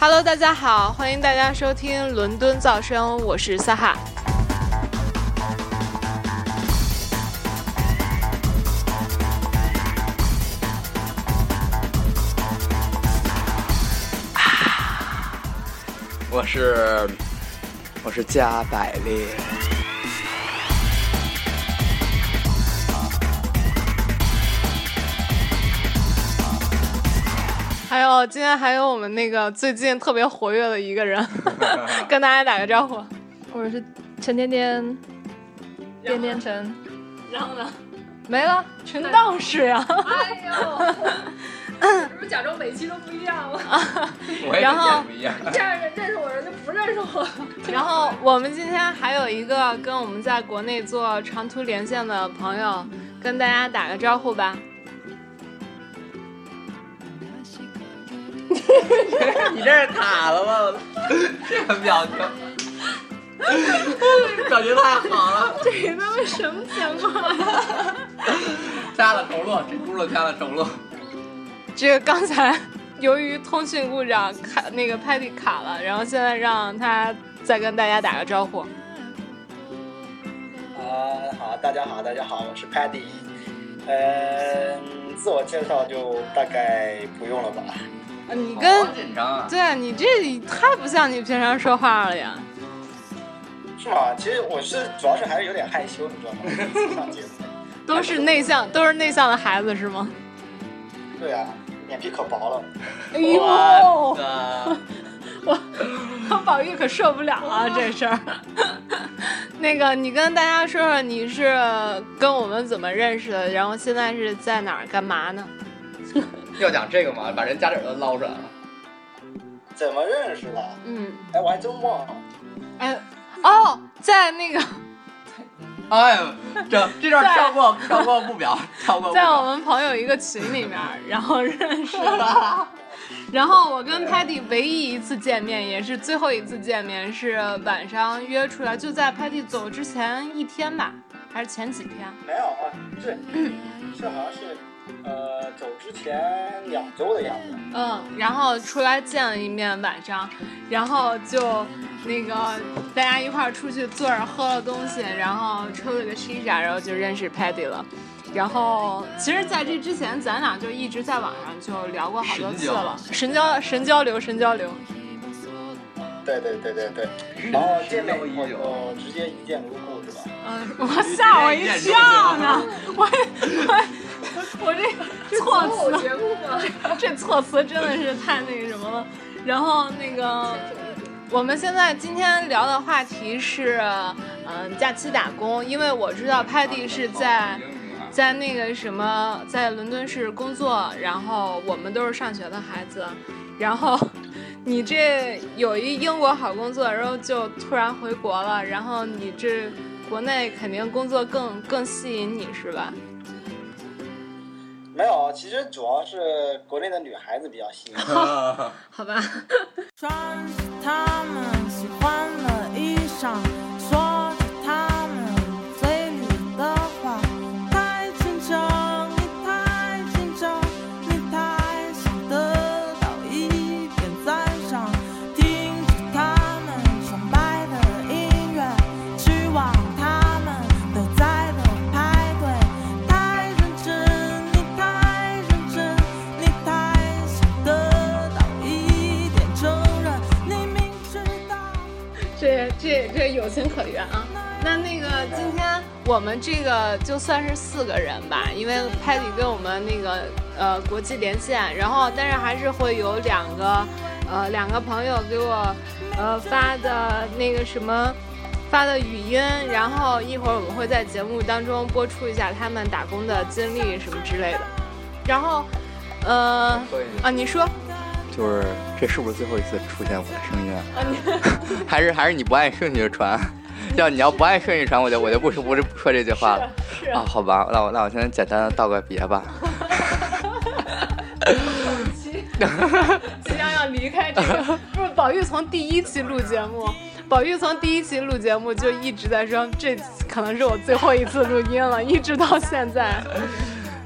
Hello，大家好，欢迎大家收听伦敦噪声，我是萨哈。我是我是加百列。还有今天还有我们那个最近特别活跃的一个人，跟大家打个招呼。我是陈天天，天天陈，然后呢？没了，陈道士呀！哎呦，是不是假装每期都不一样了？然后这样人认识我，人就不认识我。然后我们今天还有一个跟我们在国内做长途连线的朋友，跟大家打个招呼吧。你这是卡了吗？这个表情，感觉太好了。这他妈什么情况？加了重录，这轱辘加了重录。这个刚才由于通讯故障卡，那个 Patty 卡了，然后现在让他再跟大家打个招呼。啊，好，大家好，大家好，我是 Patty。嗯，自我介绍就大概不用了吧？啊，你跟紧张啊！对啊，你这太不像你平常说话了呀。是吗？其实我是主要是还是有点害羞，你知道吗？上节目。都是内向，都是内向的孩子是吗？对啊，脸皮可薄了。哎呦，我我我宝玉可受不了啊 这事儿。那个，你跟大家说说你是跟我们怎么认识的，然后现在是在哪儿干嘛呢？要讲这个吗？把人家底儿都捞出来了。怎么认识的？嗯，哎，我还真忘了。哎，哦，在那个，哎呦，这这段跳过，跳过不表，跳过不在我。们朋友一个群里面，然后认识的。然后我跟 Patty 唯一一次见面，也是最后一次见面，是晚上约出来，就在 Patty 走之前一天吧，还是前几天？没有啊，是是好像是呃走之前两周的样子。嗯，然后出来见了一面，晚上，然后就那个大家一块儿出去坐着喝了东西，然后抽了个西沙，然后就认识 Patty 了。然后其实，在这之前，咱俩就一直在网上就聊过好多次了，神交神交流，神交流。对对对对对。然后见面以后就直接一见如故，是吧？嗯，我吓我一跳呢，我我 我这措辞？这措辞真的是太那个什么了。然后那个，我们现在今天聊的话题是，嗯、假期打工，因为我知道 Patty 是在在那个什么，在伦敦市工作，然后我们都是上学的孩子，然后你这有一英国好工作，然后就突然回国了，然后你这国内肯定工作更更吸引你是吧？没有，其实主要是国内的女孩子比较吸引我。好吧。穿们喜欢的衣裳，有情可原啊。那那个今天我们这个就算是四个人吧，因为 Patty 跟我们那个呃国际连线，然后但是还是会有两个呃两个朋友给我呃发的那个什么发的语音，然后一会儿我们会在节目当中播出一下他们打工的经历什么之类的。然后呃啊你说就是这是不是最后一次出现我的声音啊？还是还是你不按顺序传？要你要不按顺序传，我就我就不说不是不说这句话了。是啊啊，好吧，那我那我先简单的道个别吧。即将要离开这个，不是宝玉从第一期录节目，宝玉从第一期录节目就一直在说，这可能是我最后一次录音了，一直到现在。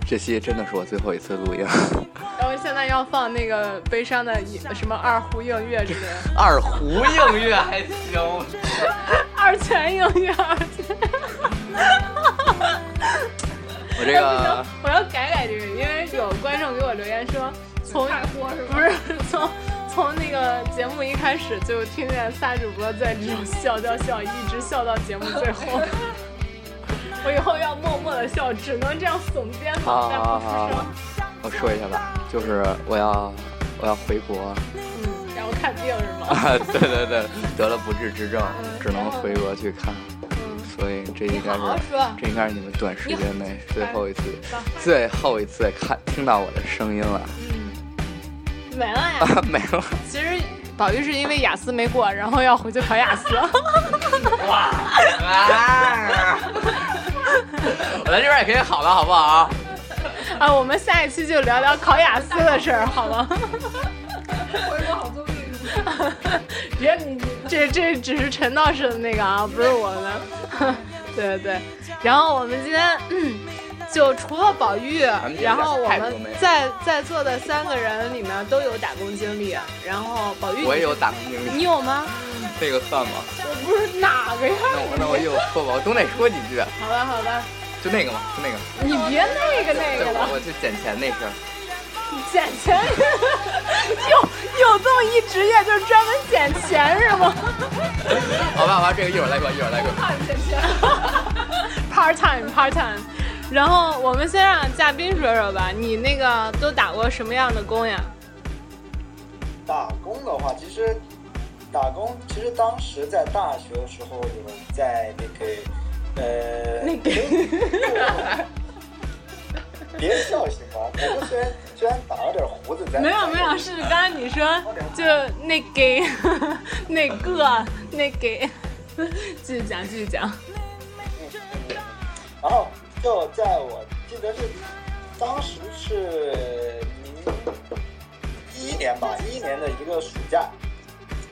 这期真的是我最后一次录音，然后现在要放那个悲伤的什么二胡映月之类的，二胡映月还行，二泉映月，二泉。我这个我要改改这个，因为有观众给我留言说，从不是从从那个节目一开始就听见仨主播在这种笑笑笑，一直笑到节目最后。我以后要默默的笑，只能这样耸肩膀，但不出声。我说一下吧，就是我要我要回国，嗯，然后看病是吗？啊，对对对，得了不治之症，只能回国去看。所以这应该是这应该是你们短时间内最后一次最后一次看听到我的声音了。嗯，没了呀，没了。其实宝玉是因为雅思没过，然后要回去考雅思。哇！我在这边也可以好了，好不好？啊，我们下一期就聊聊考雅思的事儿，好吗？回国好作弊别你这这只是陈道士的那个啊，不是我的。对对对，然后我们今天就除了宝玉，然后我们在在座的三个人里面都有打工经历，然后宝玉我也有打工经历，你有吗？这个算吗？我不是哪个呀？那我那我又说吧，我总得说几句。好吧好吧，就那个嘛，就那个。你别那个那个了，我就捡钱那事儿。捡钱？有有这么一职业，就是专门捡钱是吗？好吧好吧，这个一会儿来过，一会儿来过。捡钱，part time part time。然后我们先让嘉宾说说吧，你那个都打过什么样的工呀？打工的话，其实。打工其实当时在大学的时候有在那个呃那个，别笑行吗？我虽然虽然打了点胡子，在没有没有是刚刚你说就那个那个那个，继续讲继续讲。嗯，然后就在我记得是当时是一一年吧，一一年的一个暑假。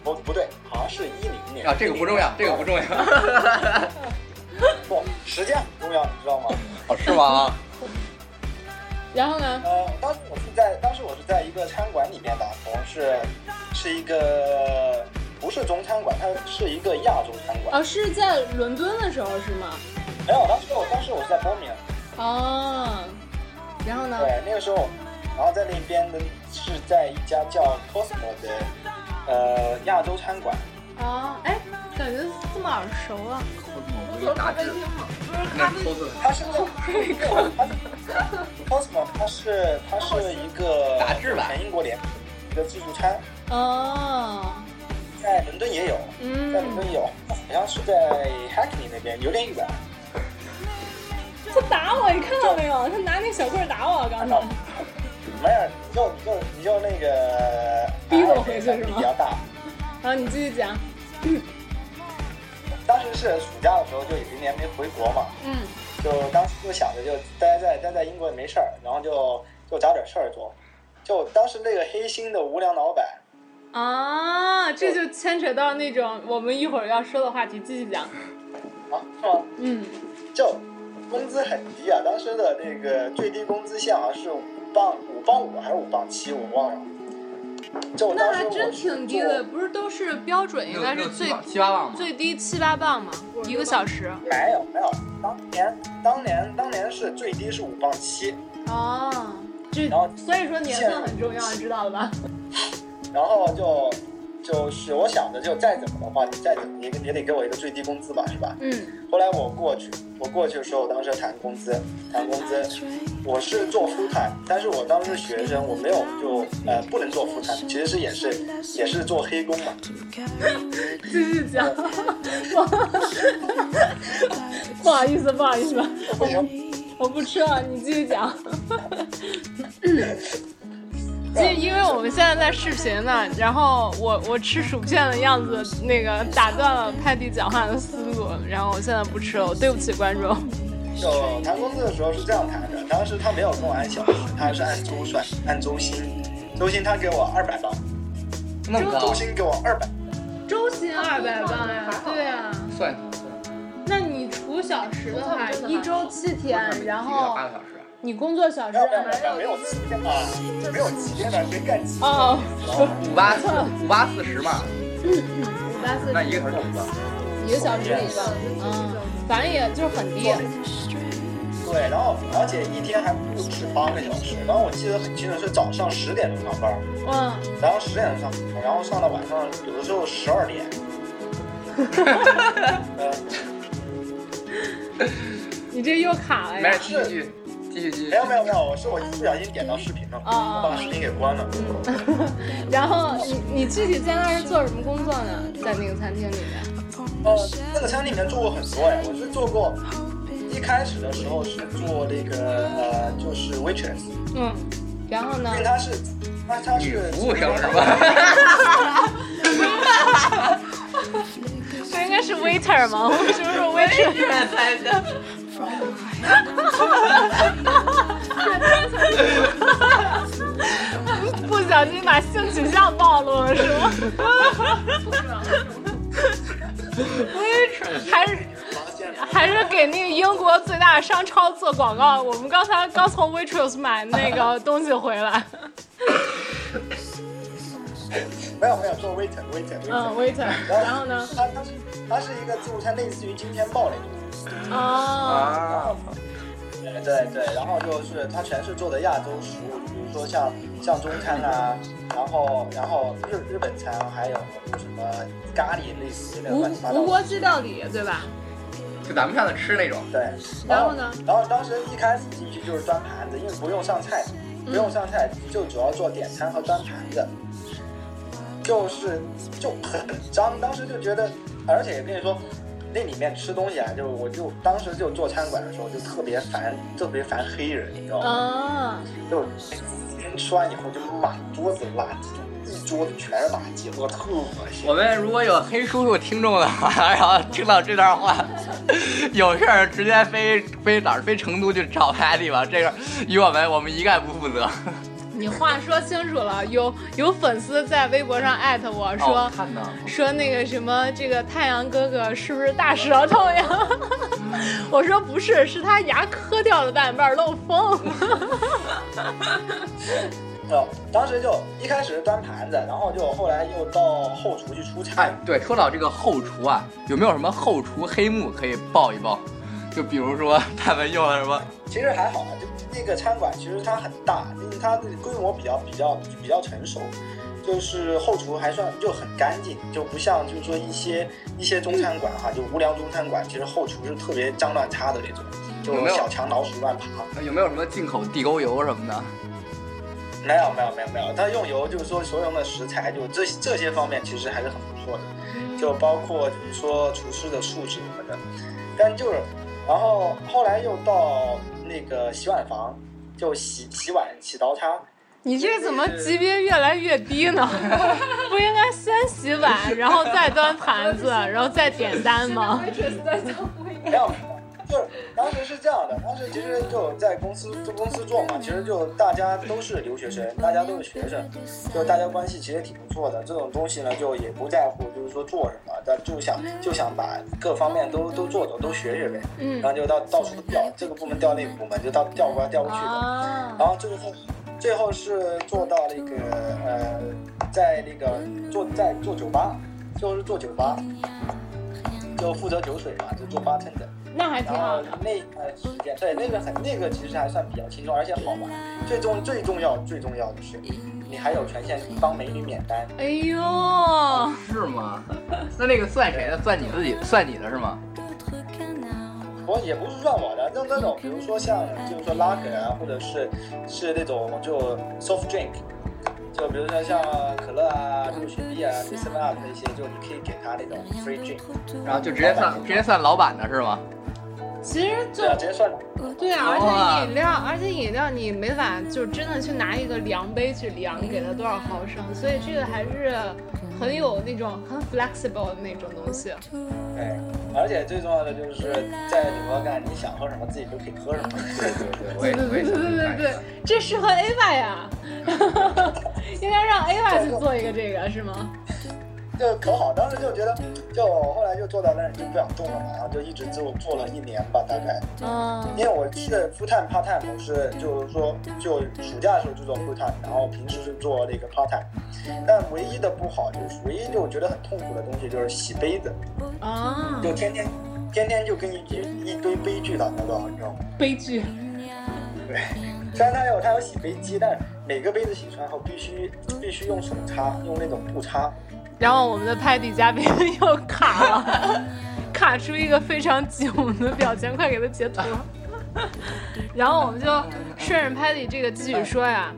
不不对，好像是一零年啊，这个不重要，这个不重要。不，时间很重要，你知道吗？哦，是吗？然后呢？呃，当时我是在，当时我是在一个餐馆里面打工，是是一个不是中餐馆，它是一个亚洲餐馆。哦，是在伦敦的时候是吗？没有，当时我当时我是在波明。哦，然后呢？对，那个时候，然后在那边的是在一家叫 Cosmo 的。呃，亚洲餐馆。哦，哎，感觉这么耳熟啊。咖啡厅吗？不是咖啡厅，它是个，它是 Cosmo，它是它是一个杂志吧，全英国联一个自助餐。哦。在伦敦也有，在伦敦有，好像是在 Hackney 那边，有点远。他打我，你看到没有？他拿那小棍打我，刚才。没有，你就你就你就那个 逼着我回去是吗？比较大。好，你继续讲。当时是暑假的时候，就有一年没回国嘛。嗯。就当时就想着就待在待在英国也没事儿，然后就就找点事儿做。就当时那个黑心的无良老板。啊，这就牵扯到那种我们一会儿要说的话题，继续讲。啊，是吗？嗯。就工资很低啊，当时的那个最低工资线好像是五。磅五磅五还是五磅七，我忘了。就那还真挺低的，不是都是标准应该是最七八磅最低七八磅嘛？一个小时？没有没有，当年当年当年是最低是五磅七。哦，这然后所以说年份很重要，你知道了吧？然后就。就是我想着，就再怎么的话，你再怎么你也得给我一个最低工资吧，是吧？嗯。后来我过去，我过去的时候，我当时谈工资，谈工资，我是做副谈，但是我当时是学生，我没有就呃不能做副谈，其实是也是也是做黑工嘛。继续讲。不好意思，不好意思，我我不吃了，你继续讲。就因为我们现在在视频呢，然后我我吃薯片的样子，那个打断了派迪讲话的思路，然后我现在不吃了，我对不起观众。就谈工资的时候是这样谈的，当时他没有跟我按小时，他是按周算，按周薪，周薪他给我二百磅，那么周薪给我二百，周薪二百磅呀，对呀。算。那你除小时的话，一周七天，然后八个小时。你工作小时没有七天啊，没有七天的，没干几哦，五八四五八四十嘛。五八四十。那一个小时一个。一个小时一个，嗯，反正也就是很低。对，然后而且一天还不止八个小时，然后我记得很清楚是早上十点钟上班，嗯，然后十点钟上，然后上到晚上有的时候十二点。哈哈哈哈哈你这又卡了呀？继续。继续继续。没有没有没有，我是我不小心点到视频了，我把视频给关了。然后你你具体在那是做什么工作呢？在那个餐厅里面？呃，那个餐厅里面做过很多哎，我是做过，一开始的时候是做那个呃，就是 waitress。嗯。然后呢？因为他是，他他是服务生是吧？不应该是 waiter 吗？为什么是 waitress 来着？不小心把性取向暴露了是吗？还是还是给那个英国最大商超做广告。我们刚才刚从 Waitrose 买那个东西回来。没有没有做 waiter waiter。嗯 waiter。然后呢？它它是它是一个自助餐，类似于今天豹那种。啊，对对，然后就是它全是做的亚洲食物，比如说像像中餐啊，然后然后日日本餐，还有什么咖喱类似的乱七八糟。无国际料理对吧？就咱们上次吃那种。对。然后呢？然后当时一开始进去就是端盘子，因为不用上菜，不用上菜，就主要做点餐和端盘子，就是就很脏，当时就觉得，而且也跟你说。那里面吃东西啊，就我就当时就做餐馆的时候就特别烦，特别烦黑人，你知道吗？啊！就吃完以后就满桌子垃圾，一桌子全是垃圾，我特恶心。我们如果有黑叔叔听众的话，然后听到这段话，有事儿直接飞飞哪儿飞成都去找 Patty 吧，这个与我们我们一概不负责。你话说清楚了，有有粉丝在微博上艾特我说，说那个什么，这个太阳哥哥是不是大舌头呀？我说不是，是他牙磕掉了半半漏风。哦，当时就一开始是端盘子，然后就后来又到后厨去出差。对，说到这个后厨啊，有没有什么后厨黑幕可以爆一爆？就比如说他们用了什么？其实还好啊，就那个餐馆其实它很大，因为它的规模比较比较比较成熟，就是后厨还算就很干净，就不像就是说一些一些中餐馆哈，就无良中餐馆，其实后厨是特别脏乱差的那种，就小强老鼠乱爬。有没有什么进口地沟油什么的？没有没有没有没有，他用油就是说所有的食材就这这些方面其实还是很不错的，就包括就是说厨师的素质什么的，但就是。然后后来又到那个洗碗房，就洗洗碗、洗刀叉。你这怎么级别越来越低呢？不应该先洗碗，然后再端盘子，然后再点单吗？没有。就是当时是这样的，当时其实就在公司做公司做嘛，其实就大家都是留学生，大家都是学生，就大家关系其实挺不错的。这种东西呢，就也不在乎，就是说做什么，但就想就想把各方面都都做做，都学学呗。嗯。然后就到到处都调，这个部门调那个部门，就到调过来调过去的。啊。然后最后最后是做到那个呃，在那个做在做酒吧，最后是做酒吧，就负责酒水嘛，就做八 tender。那还挺好的。那段时间，对那个很那个其实还算比较轻松，而且好玩。最重最重要最重要的是，你还有权限帮美女免单。哎呦，是吗？那那个算谁的？算你自己？算你的是吗？我也不是算我的，就那种，比如说像就是说拉格啊，或者是是那种就 soft drink，就比如说像可乐啊、六雪碧啊、seven up 那些，就你可以给他那种 free drink，然后就直接算直接算老板的是吗？其实就直接算对啊，而且饮料，而且饮料你没法就真的去拿一个量杯去量给它多少毫升，所以这个还是很有那种很 flexible 的那种东西。对，而且最重要的就是在酒吧干，你想喝什么自己就可以喝什么。对对对，我也对对对对对，这适合 Ava 呀，应该让 Ava 去做一个这个是吗？就可好，当时就觉得，就后来就做到那儿就不想动了嘛，然后就一直就做了一年吧，大概。嗯。因为我是 full time part time，我是就是说就暑假的时候就做 full time，然后平时是做那个 part time。但唯一的不好就是，唯一就我觉得很痛苦的东西就是洗杯子。啊。就天天天天就跟一一堆悲剧打交道，你知道吗？悲剧。对。虽然它有它有洗杯机，但每个杯子洗出来后必须必须用手擦，用那种布擦。然后我们的拍底嘉宾又卡了，卡出一个非常囧的表情，快给他截图。然后我们就顺着 Patty 这个继续说呀。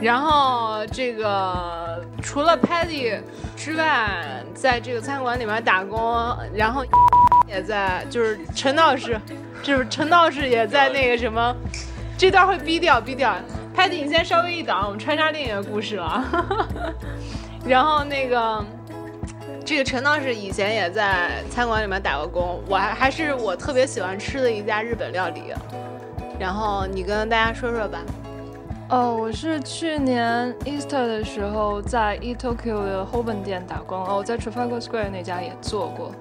然后这个除了 Patty 之外，在这个餐馆里面打工，然后 也在就是陈道士，就是陈道士也在那个什么，这段会逼掉逼掉。拍底，你先稍微一等，我们穿插另一个故事了。然后那个，这个陈道士以前也在餐馆里面打过工，我还还是我特别喜欢吃的一家日本料理。然后你跟大家说说吧。哦，我是去年 Easter 的时候在 E Tokyo 的 Hoben 店打工，哦，我在 Trafalgar Square 那家也做过。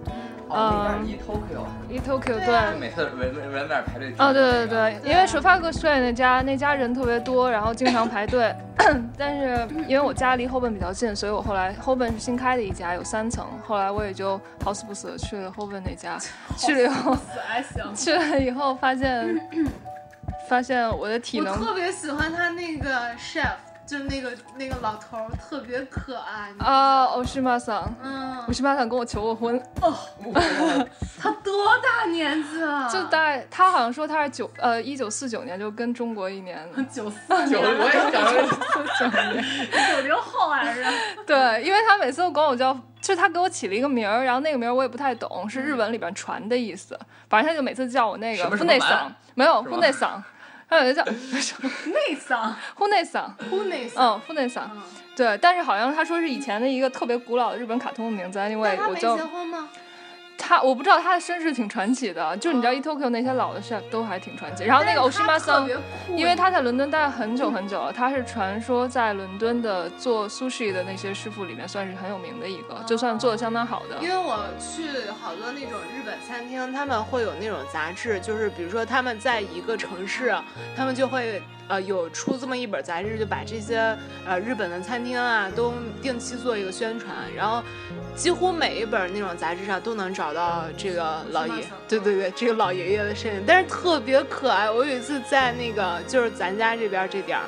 嗯，E Tokyo，E Tokyo 对，每次人人在那排队。哦，对对对，因为 Trafalgar Square 那家那家人特别多，然后经常排队。但是因为我家离 Hoben 比较近，所以我后来 Hoben 是新开的一家，有三层。后来我也就好死不死的去了 Hoben 那家，去了以后，去了以后发现，发现我的体能。我特别喜欢他那个 chef。就那个那个老头特别可爱啊，欧是玛桑，嗯，欧西玛桑跟我求过婚。哦，他多大年纪了？就大概他好像说他是九呃一九四九年，就跟中国一年，九四九我也想说九年，九零后还是？对，因为他每次都管我叫，就他给我起了一个名儿，然后那个名儿我也不太懂，是日文里边传的意思，反正他就每次叫我那个富内桑，没有富内桑。还有一个叫内 桑，户内桑，户内桑，嗯，户内桑，对，但是好像他说是以前的一个特别古老的日本卡通的名字，因为我就。结婚吗？他我不知道他的身世挺传奇的，就你知道 e Tokyo 那些老的 chef 都还挺传奇。然后那个 Oshima San，因为他在伦敦待了很久很久了，他是传说在伦敦的做 sushi 的那些师傅里面算是很有名的一个，就算做的相当好的。因为我去好多那种日本餐厅，他们会有那种杂志，就是比如说他们在一个城市，他们就会。呃，有出这么一本杂志，就把这些呃日本的餐厅啊都定期做一个宣传，然后几乎每一本那种杂志上都能找到这个老爷，对对对，这个老爷爷的身影，但是特别可爱。我有一次在那个就是咱家这边这点儿，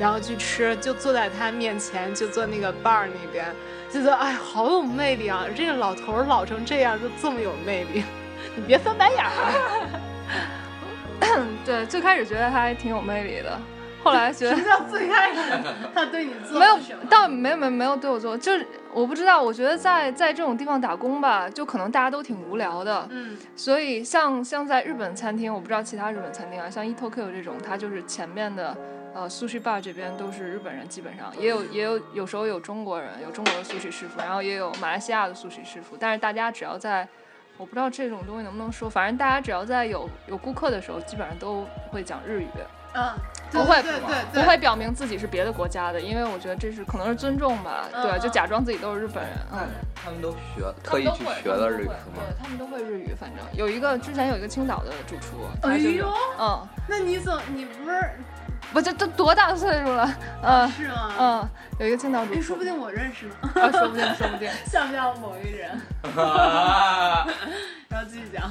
然后去吃，就坐在他面前，就坐那个 bar 那边，就觉得哎，好有魅力啊！这个老头老成这样，就这么有魅力，你别翻白眼儿。对，最开始觉得他还挺有魅力的，后来觉得 什么叫最开始？他对你做没有，倒没有没有没有对我做，就是我不知道，我觉得在在这种地方打工吧，就可能大家都挺无聊的，嗯，所以像像在日本餐厅，我不知道其他日本餐厅啊，像 e Tokyo 这种，它就是前面的呃 sushi bar 这边都是日本人，基本上也有也有有时候有中国人，有中国的 sushi 师傅，然后也有马来西亚的 sushi 师傅，但是大家只要在我不知道这种东西能不能说，反正大家只要在有有顾客的时候，基本上都会讲日语。嗯，不会，对对，不会表明自己是别的国家的，因为我觉得这是可能是尊重吧。对，就假装自己都是日本人。嗯，他们都学，特意去学了日语是吗？对他们都会日语，反正有一个之前有一个青岛的主厨。哎呦，嗯，那你怎你不是？不，这都多大岁数了？嗯，是吗？嗯，有一个青岛主厨，说不定我认识呢。啊，说不定，说不定，像不像某一人？然后继续讲。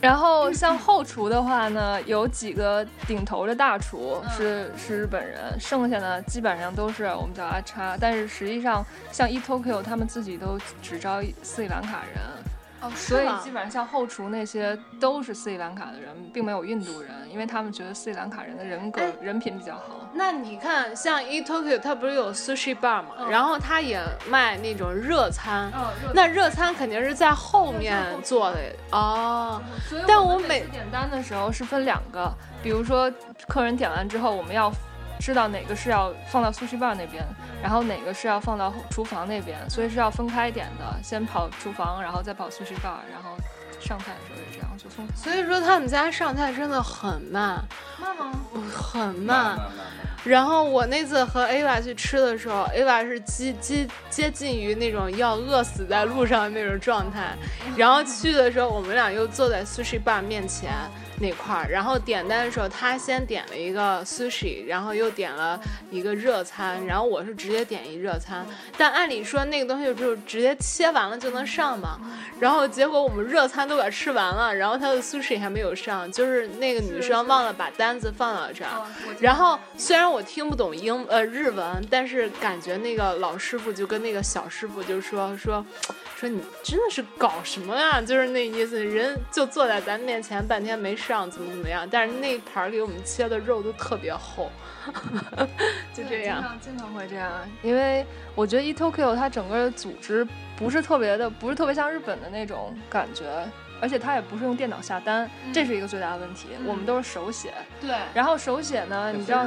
然后像后厨的话呢，有几个顶头的大厨是是日本人，剩下的基本上都是我们叫阿叉。但是实际上，像 E Tokyo 他们自己都只招斯里兰卡人。哦，所以基本上像后厨那些都是斯里兰卡的人，并没有印度人，因为他们觉得斯里兰卡人的人格人品比较好。那你看，像 E Tokyo 它不是有 sushi bar 吗？然后它也卖那种热餐。那热餐肯定是在后面做的哦。但我每点单的时候是分两个，比如说客人点完之后，我们要。知道哪个是要放到苏式棒那边，然后哪个是要放到厨房那边，所以是要分开点的，先跑厨房，然后再跑苏式棒，然后上菜的时候也这样所以说他们家上菜真的很慢，慢吗？很慢。然后我那次和 Ava 去吃的时候，Ava 是接接接近于那种要饿死在路上的那种状态。然后去的时候，我们俩又坐在 sushi bar 面前。那块儿，然后点单的时候，他先点了一个 sushi，然后又点了一个热餐，然后我是直接点一热餐。但按理说那个东西就直接切完了就能上嘛，然后结果我们热餐都给吃完了，然后他的 sushi 还没有上，就是那个女生忘了把单子放到这儿。然后虽然我听不懂英呃日文，但是感觉那个老师傅就跟那个小师傅就说说说你真的是搞什么啊？就是那意思，人就坐在咱面前半天没上。怎么怎么样？但是那盘给我们切的肉都特别厚，就这样。经常经常会这样，因为我觉得 eTokyo 它整个组织不是特别的，不是特别像日本的那种感觉，而且它也不是用电脑下单，这是一个最大的问题。我们都是手写。对。然后手写呢，你知道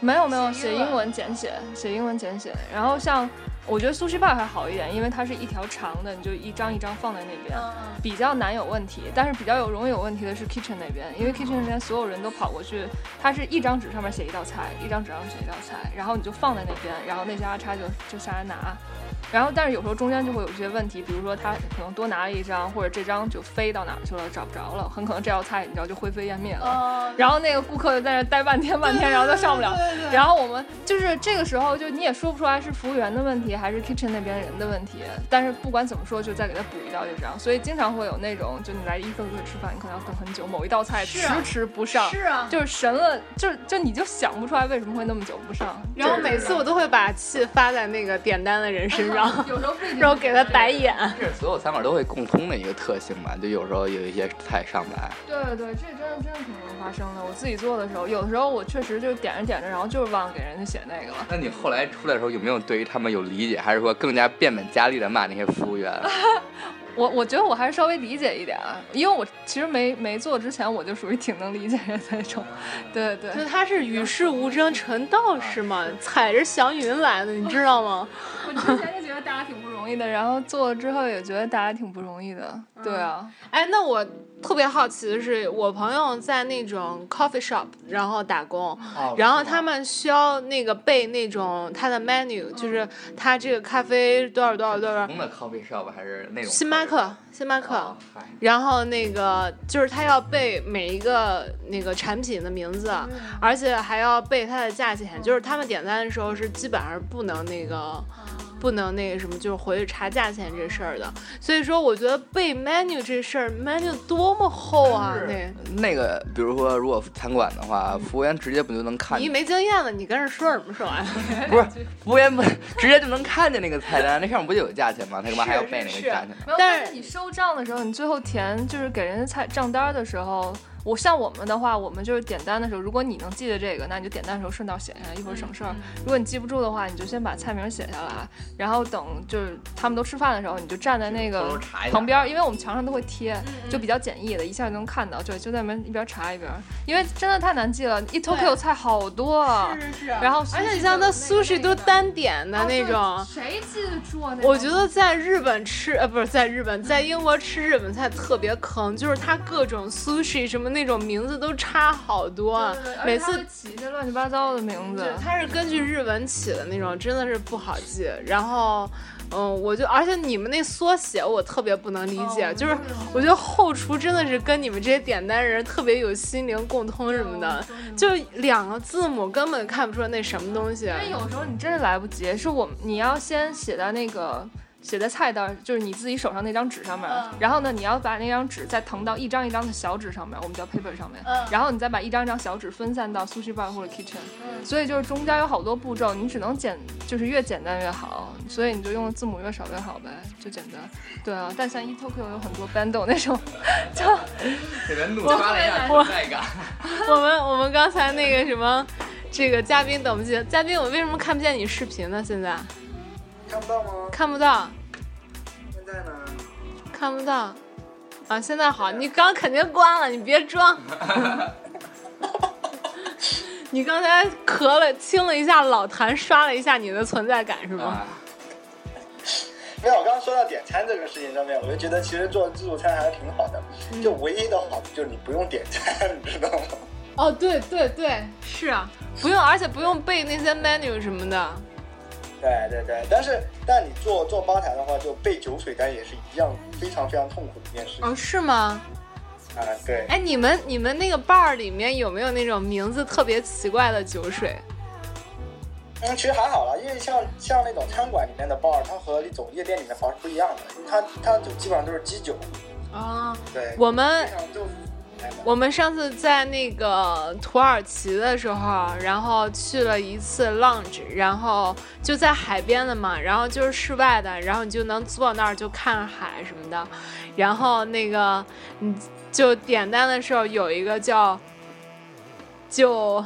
没有没有写英文简写，写英文简写。然后像。我觉得 sushi bar 还好一点，因为它是一条长的，你就一张一张放在那边，比较难有问题。但是比较有容易有问题的是 kitchen 那边，因为 kitchen 那边所有人都跑过去，它是一张纸上面写一道菜，一张纸上面写一道菜，然后你就放在那边，然后那些阿叉就就下来拿。然后，但是有时候中间就会有一些问题，比如说他可能多拿了一张，或者这张就飞到哪去了，找不着了，很可能这道菜你知道就灰飞烟灭了。然后那个顾客就在那待半天半天，然后都上不了。然后我们就是这个时候就你也说不出来是服务员的问题还是 kitchen 那边人的问题，但是不管怎么说，就再给他补一道就这样。所以经常会有那种，就你来一个个吃饭，你可能要等很久，某一道菜迟迟不上，是啊，就是神了，就就你就想不出来为什么会那么久不上。然后每次我都会把气发在那个点单的人身上。有时候然后给他白眼，这是所有餐馆都会共通的一个特性吧？就有时候有一些菜上不来。对对对，这真的真的挺容易发生的。我自己做的时候，有的时候我确实就点着点着，然后就是忘了给人家写那个了。那你后来出来的时候有没有对于他们有理解，还是说更加变本加厉的骂那些服务员？我我觉得我还是稍微理解一点啊，因为我其实没没做之前，我就属于挺能理解的那种。对对，就他是与世无争，成道士嘛，踩着祥云来的，你知道吗？我之前就觉得大家挺不容易的，然后做了之后也觉得大家挺不容易的。对啊，哎，那我。特别好奇的是，我朋友在那种 coffee shop 然后打工，然后他们需要那个背那种他的 menu，就是他这个咖啡多少多少多少。普通的 coffee shop 还是那种？星巴克，星巴克。然后那个就是他要背每一个那个产品的名字，而且还要背它的价钱。就是他们点单的时候是基本上不能那个。不能那个什么，就是回去查价钱这事儿的。所以说，我觉得背 menu 这事儿，menu 多么厚啊！那那个，比如说，如果餐馆的话，服务员直接不就能看？你没经验了，你跟人说什么说啊？不是，服务员不直接就能看见那个菜单，那上面不就有价钱吗？他干嘛还要背那个价钱？但是你收账的时候，你最后填就是给人家菜账单的时候。我像我们的话，我们就是点单的时候，如果你能记得这个，那你就点单的时候顺道写下来，一会儿省事儿。如果你记不住的话，你就先把菜名写下来，然后等就是他们都吃饭的时候，你就站在那个旁边，因为我们墙上都会贴，就比较简易的，一下就能看到。对，就在那边一边查一边，因为真的太难记了，一 Tokyo 菜好多，是是是。然后而且你像那 sushi 都单点的那种，谁记得住啊？我觉得在日本吃，呃，不是在日本，在英国吃日本菜特别坑，就是它各种 sushi 什么。那种名字都差好多，每次起一些乱七八糟的名字。它是根据日文起的那种，真的是不好记。然后，嗯，我就而且你们那缩写我特别不能理解，就是我觉得后厨真的是跟你们这些点单人特别有心灵共通什么的，就两个字母根本看不出来那什么东西。因为有时候你真是来不及，是我你要先写在那个。写在菜单，就是你自己手上那张纸上面，然后呢，你要把那张纸再腾到一张一张的小纸上面，我们叫 paper 上面，然后你再把一张一张小纸分散到 sushi bar 或者 kitchen，所以就是中间有好多步骤，你只能简，就是越简单越好，所以你就用的字母越少越好呗，就简单。对啊，但像 eTokyo 有很多 bando 那种，就 给人怒刷了一下存在感。我们我们刚才那个什么，这个嘉宾等不及，嘉宾我为什么看不见你视频呢？现在？看不到吗？看不到。现在呢？看不到。啊，现在好。你刚肯定关了，你别装。你刚才咳了，清了一下老痰，刷了一下你的存在感是吗？没有，我刚刚说到点餐这个事情上面，我就觉得其实做自助餐还是挺好的。就唯一的好处就是你不用点餐，你知道吗？哦，对对对，是。是啊，不用，而且不用背那些 menu 什么的。对对对，但是但你做做吧台的话，就备酒水单也是一样非常非常痛苦的一件事。哦，是吗？啊，对。哎，你们你们那个 bar 里面有没有那种名字特别奇怪的酒水？嗯，其实还好了，因为像像那种餐馆里面的 bar，它和那种夜店里面房是不一样的，它它就基本上都是基酒。啊，对，我们。我们上次在那个土耳其的时候，然后去了一次 lounge，然后就在海边的嘛，然后就是室外的，然后你就能坐那儿就看海什么的，然后那个你就点单的时候有一个叫，就，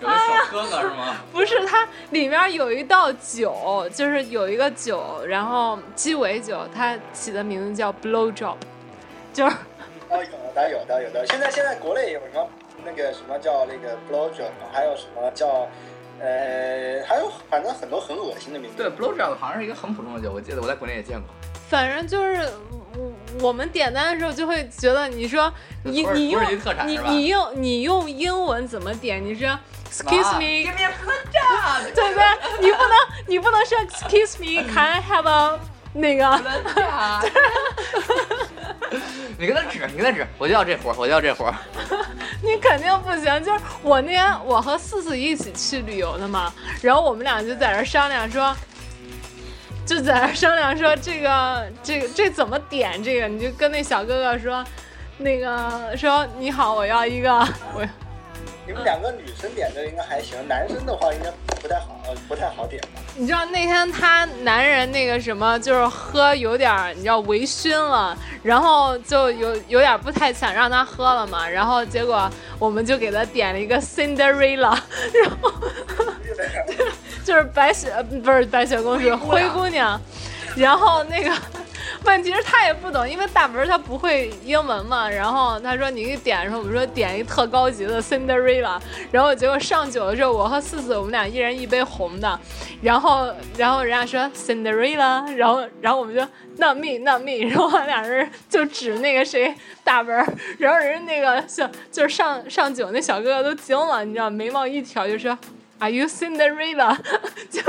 有个小哥哥是吗？不是，它里面有一道酒，就是有一个酒，然后鸡尾酒，它起的名字叫 blow job，就是。哦，有的，有的，有的。现在现在国内有什么那个什么叫那个 blowjob，还有什么叫呃，还有反正很多很恶心的名字。对，blowjob 好像是一个很普通的酒，我记得我在国内也见过。反正就是我我们点单的时候就会觉得，你说你你用你你用你用英文怎么点？你说 excuse me，对不对？你不能你不能说 excuse me，can I have a 那个？你跟他指，你跟他指，我就要这活，我就要这活。你肯定不行，就是我那天我和四四一起去旅游的嘛，然后我们俩就在这商量说，就在这商量说这个这个这怎么点这个，你就跟那小哥哥说，那个说你好，我要一个我。你们两个女生点的应该还行，男生的话应该不太好，不太好点吧？你知道那天他男人那个什么，就是喝有点你知道微醺了，然后就有有点不太想让他喝了嘛，然后结果我们就给他点了一个 Cinderella，然后就是白雪不是白雪公主灰姑娘，然后那个。问题是他也不懂，因为大文他不会英文嘛。然后他说你给点的时候，我们说点一特高级的 Cinderella。然后结果上酒的时候，我和四四我们俩一人一杯红的。然后然后人家说 Cinderella，然后然后我们就 Not me, not me。然后我俩人就指那个谁大文，然后人家那个小就是上上酒那小哥哥都惊了，你知道眉毛一挑就说。Are you Cinderella？就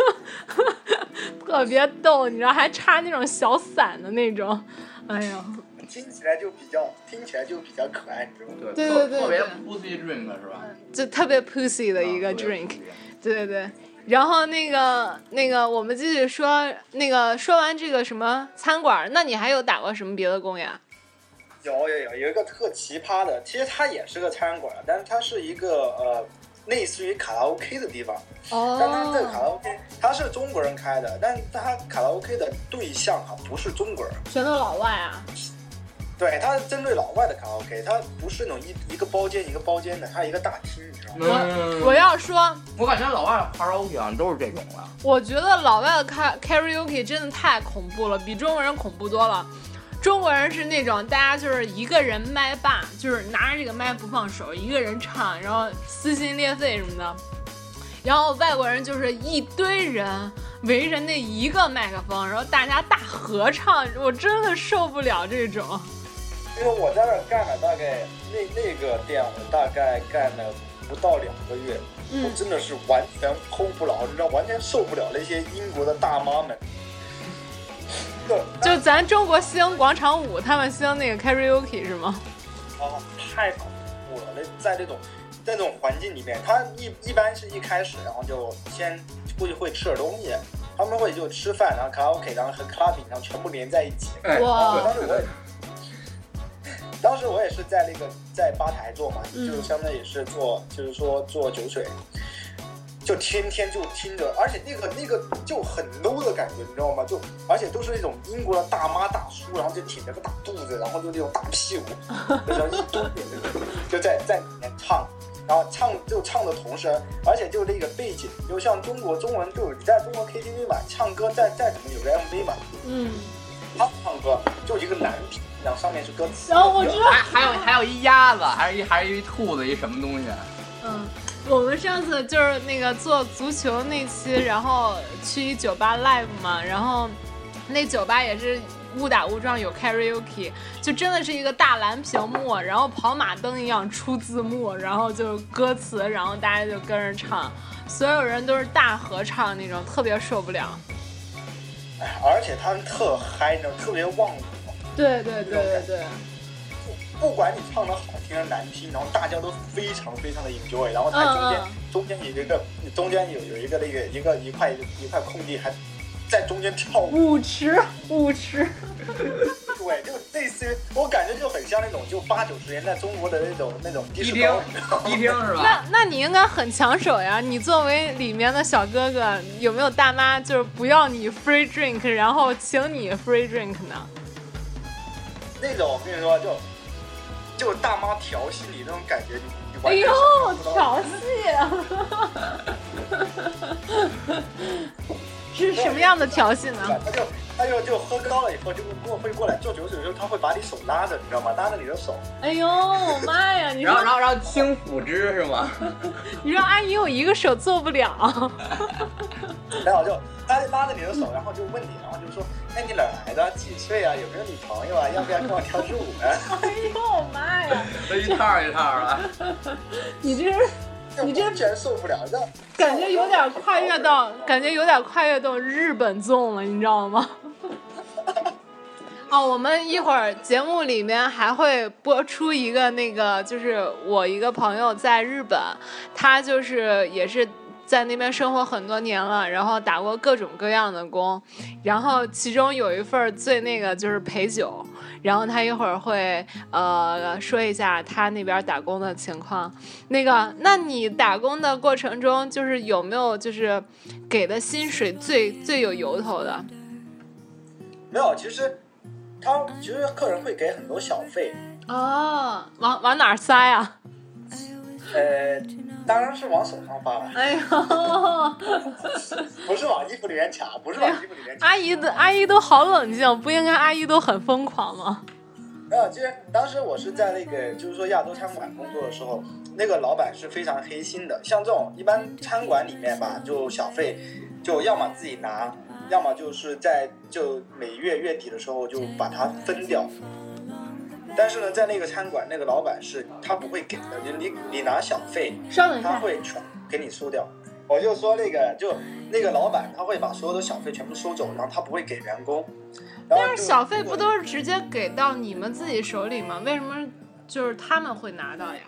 特别逗，你知道，还插那种小伞的那种，哎呀，听起来就比较，听起来就比较可爱，你知道吗？对对对，特别 pussy drink 是吧？就特别 pussy 的一个 drink，对对对。然后那个那个，我们继续说，那个说完这个什么餐馆，那你还有打过什么别的工呀？有有有，有一个特奇葩的，其实它也是个餐馆，但是它是一个呃。类似于卡拉 OK 的地方，哦但它这个卡拉 OK 他是中国人开的，但他卡拉 OK 的对象哈不是中国人，全都老外啊。对，它是针对老外的卡拉 OK，它不是那种一一个包间一个包间的，它是一个大厅，你知道吗？我我要说，我感觉老外卡拉 OK 好像都是这种的。我觉得老外的卡 Karaoke 真的太恐怖了，比中国人恐怖多了。中国人是那种大家就是一个人麦霸，就是拿着这个麦不放手，一个人唱，然后撕心裂肺什么的。然后外国人就是一堆人围着那一个麦克风，然后大家大合唱，我真的受不了这种。因为我在那儿干了大概那那个店，我大概干了不到两个月，我真的是完全 hold 不牢，你知道，完全受不了那些英国的大妈们。就咱中国兴广场舞，他们兴那个 karaoke 是吗？啊，太恐怖了！那在这种在这种环境里面，他一一般是一开始，然后就先估计会吃点东西，他们会就吃饭，然后卡拉 OK，然后和 clubbing，然后全部连在一起。哇！当时我也，当时我也是在那个在吧台做嘛，就相当于是做，就是说做酒水。就天天就听着，而且那个那个就很 low 的感觉，你知道吗？就而且都是那种英国的大妈大叔，然后就挺着个大肚子，然后就那种大屁股，就像一堆人就在在里面唱，然后唱就唱的同时，而且就那个背景，就像中国中文，就你在中国 KTV 嘛，唱歌再再怎么有个 MV 嘛，嗯，他唱歌就一个男频，然后上面是歌词，然后我知道还还有还有一鸭子，还是一还是一兔子，一什么东西？嗯。我们上次就是那个做足球那期，然后去一酒吧 live 嘛，然后那酒吧也是误打误撞有 karaoke，就真的是一个大蓝屏幕，然后跑马灯一样出字幕，然后就歌词，然后大家就跟着唱，所有人都是大合唱那种，特别受不了。哎，而且他们特嗨，你知道特别忘我。对对对对对。不管你唱的好听还是难听，然后大家都非常非常的 enjoy，然后它中间中间有一个中间有有一个那个一个一块一块空地，还在中间跳舞池舞池，对，就类似于我感觉就很像那种就八九十年代中国的那种那种迪厅，迪厅是吧？那那你应该很抢手呀！你作为里面的小哥哥，有没有大妈就是不要你 free drink，然后请你 free drink 呢？那种我跟你说就。就大妈调戏你那种感觉，你哎呦，调戏！是什么样的调戏呢？他就他就就喝高了以后，就过会过来做酒水的时候，他会把你手拉着，你知道吗？拉着你的手。哎呦妈呀！你然后然后然后轻抚之是吗？你说阿姨，我一个手做不了。然后就他拉着你的手，然后就问你，然后就说。哎，你哪来的？几岁啊？有没有女朋友啊？要不要跟我跳支舞呢？哎呦妈呀！这一套一套的。你这，你这全受不了，这感觉有点跨越到，感觉有点跨越到日本纵了，你知道吗？哦，我们一会儿节目里面还会播出一个那个，就是我一个朋友在日本，他就是也是。在那边生活很多年了，然后打过各种各样的工，然后其中有一份最那个就是陪酒，然后他一会儿会呃说一下他那边打工的情况。那个，那你打工的过程中，就是有没有就是给的薪水最最有由头的？没有，其实他其实客人会给很多小费。哦，往往哪塞啊？呃。当然是往手上发了。哎呦，不是往衣服里面卡，不是往衣服里面。阿姨的阿姨都好冷静，不应该阿姨都很疯狂吗？没有，其实当时我是在那个就是说亚洲餐馆工作的时候，那个老板是非常黑心的。像这种一般餐馆里面吧，就小费，就要么自己拿，要么就是在就每月月底的时候就把它分掉。但是呢，在那个餐馆，那个老板是他不会给的，就你你拿小费，他会全给你收掉。我就说那个，就那个老板他会把所有的小费全部收走，然后他不会给员工。但是小费不都是直接给到你们自己手里吗？为什么就是他们会拿到呀？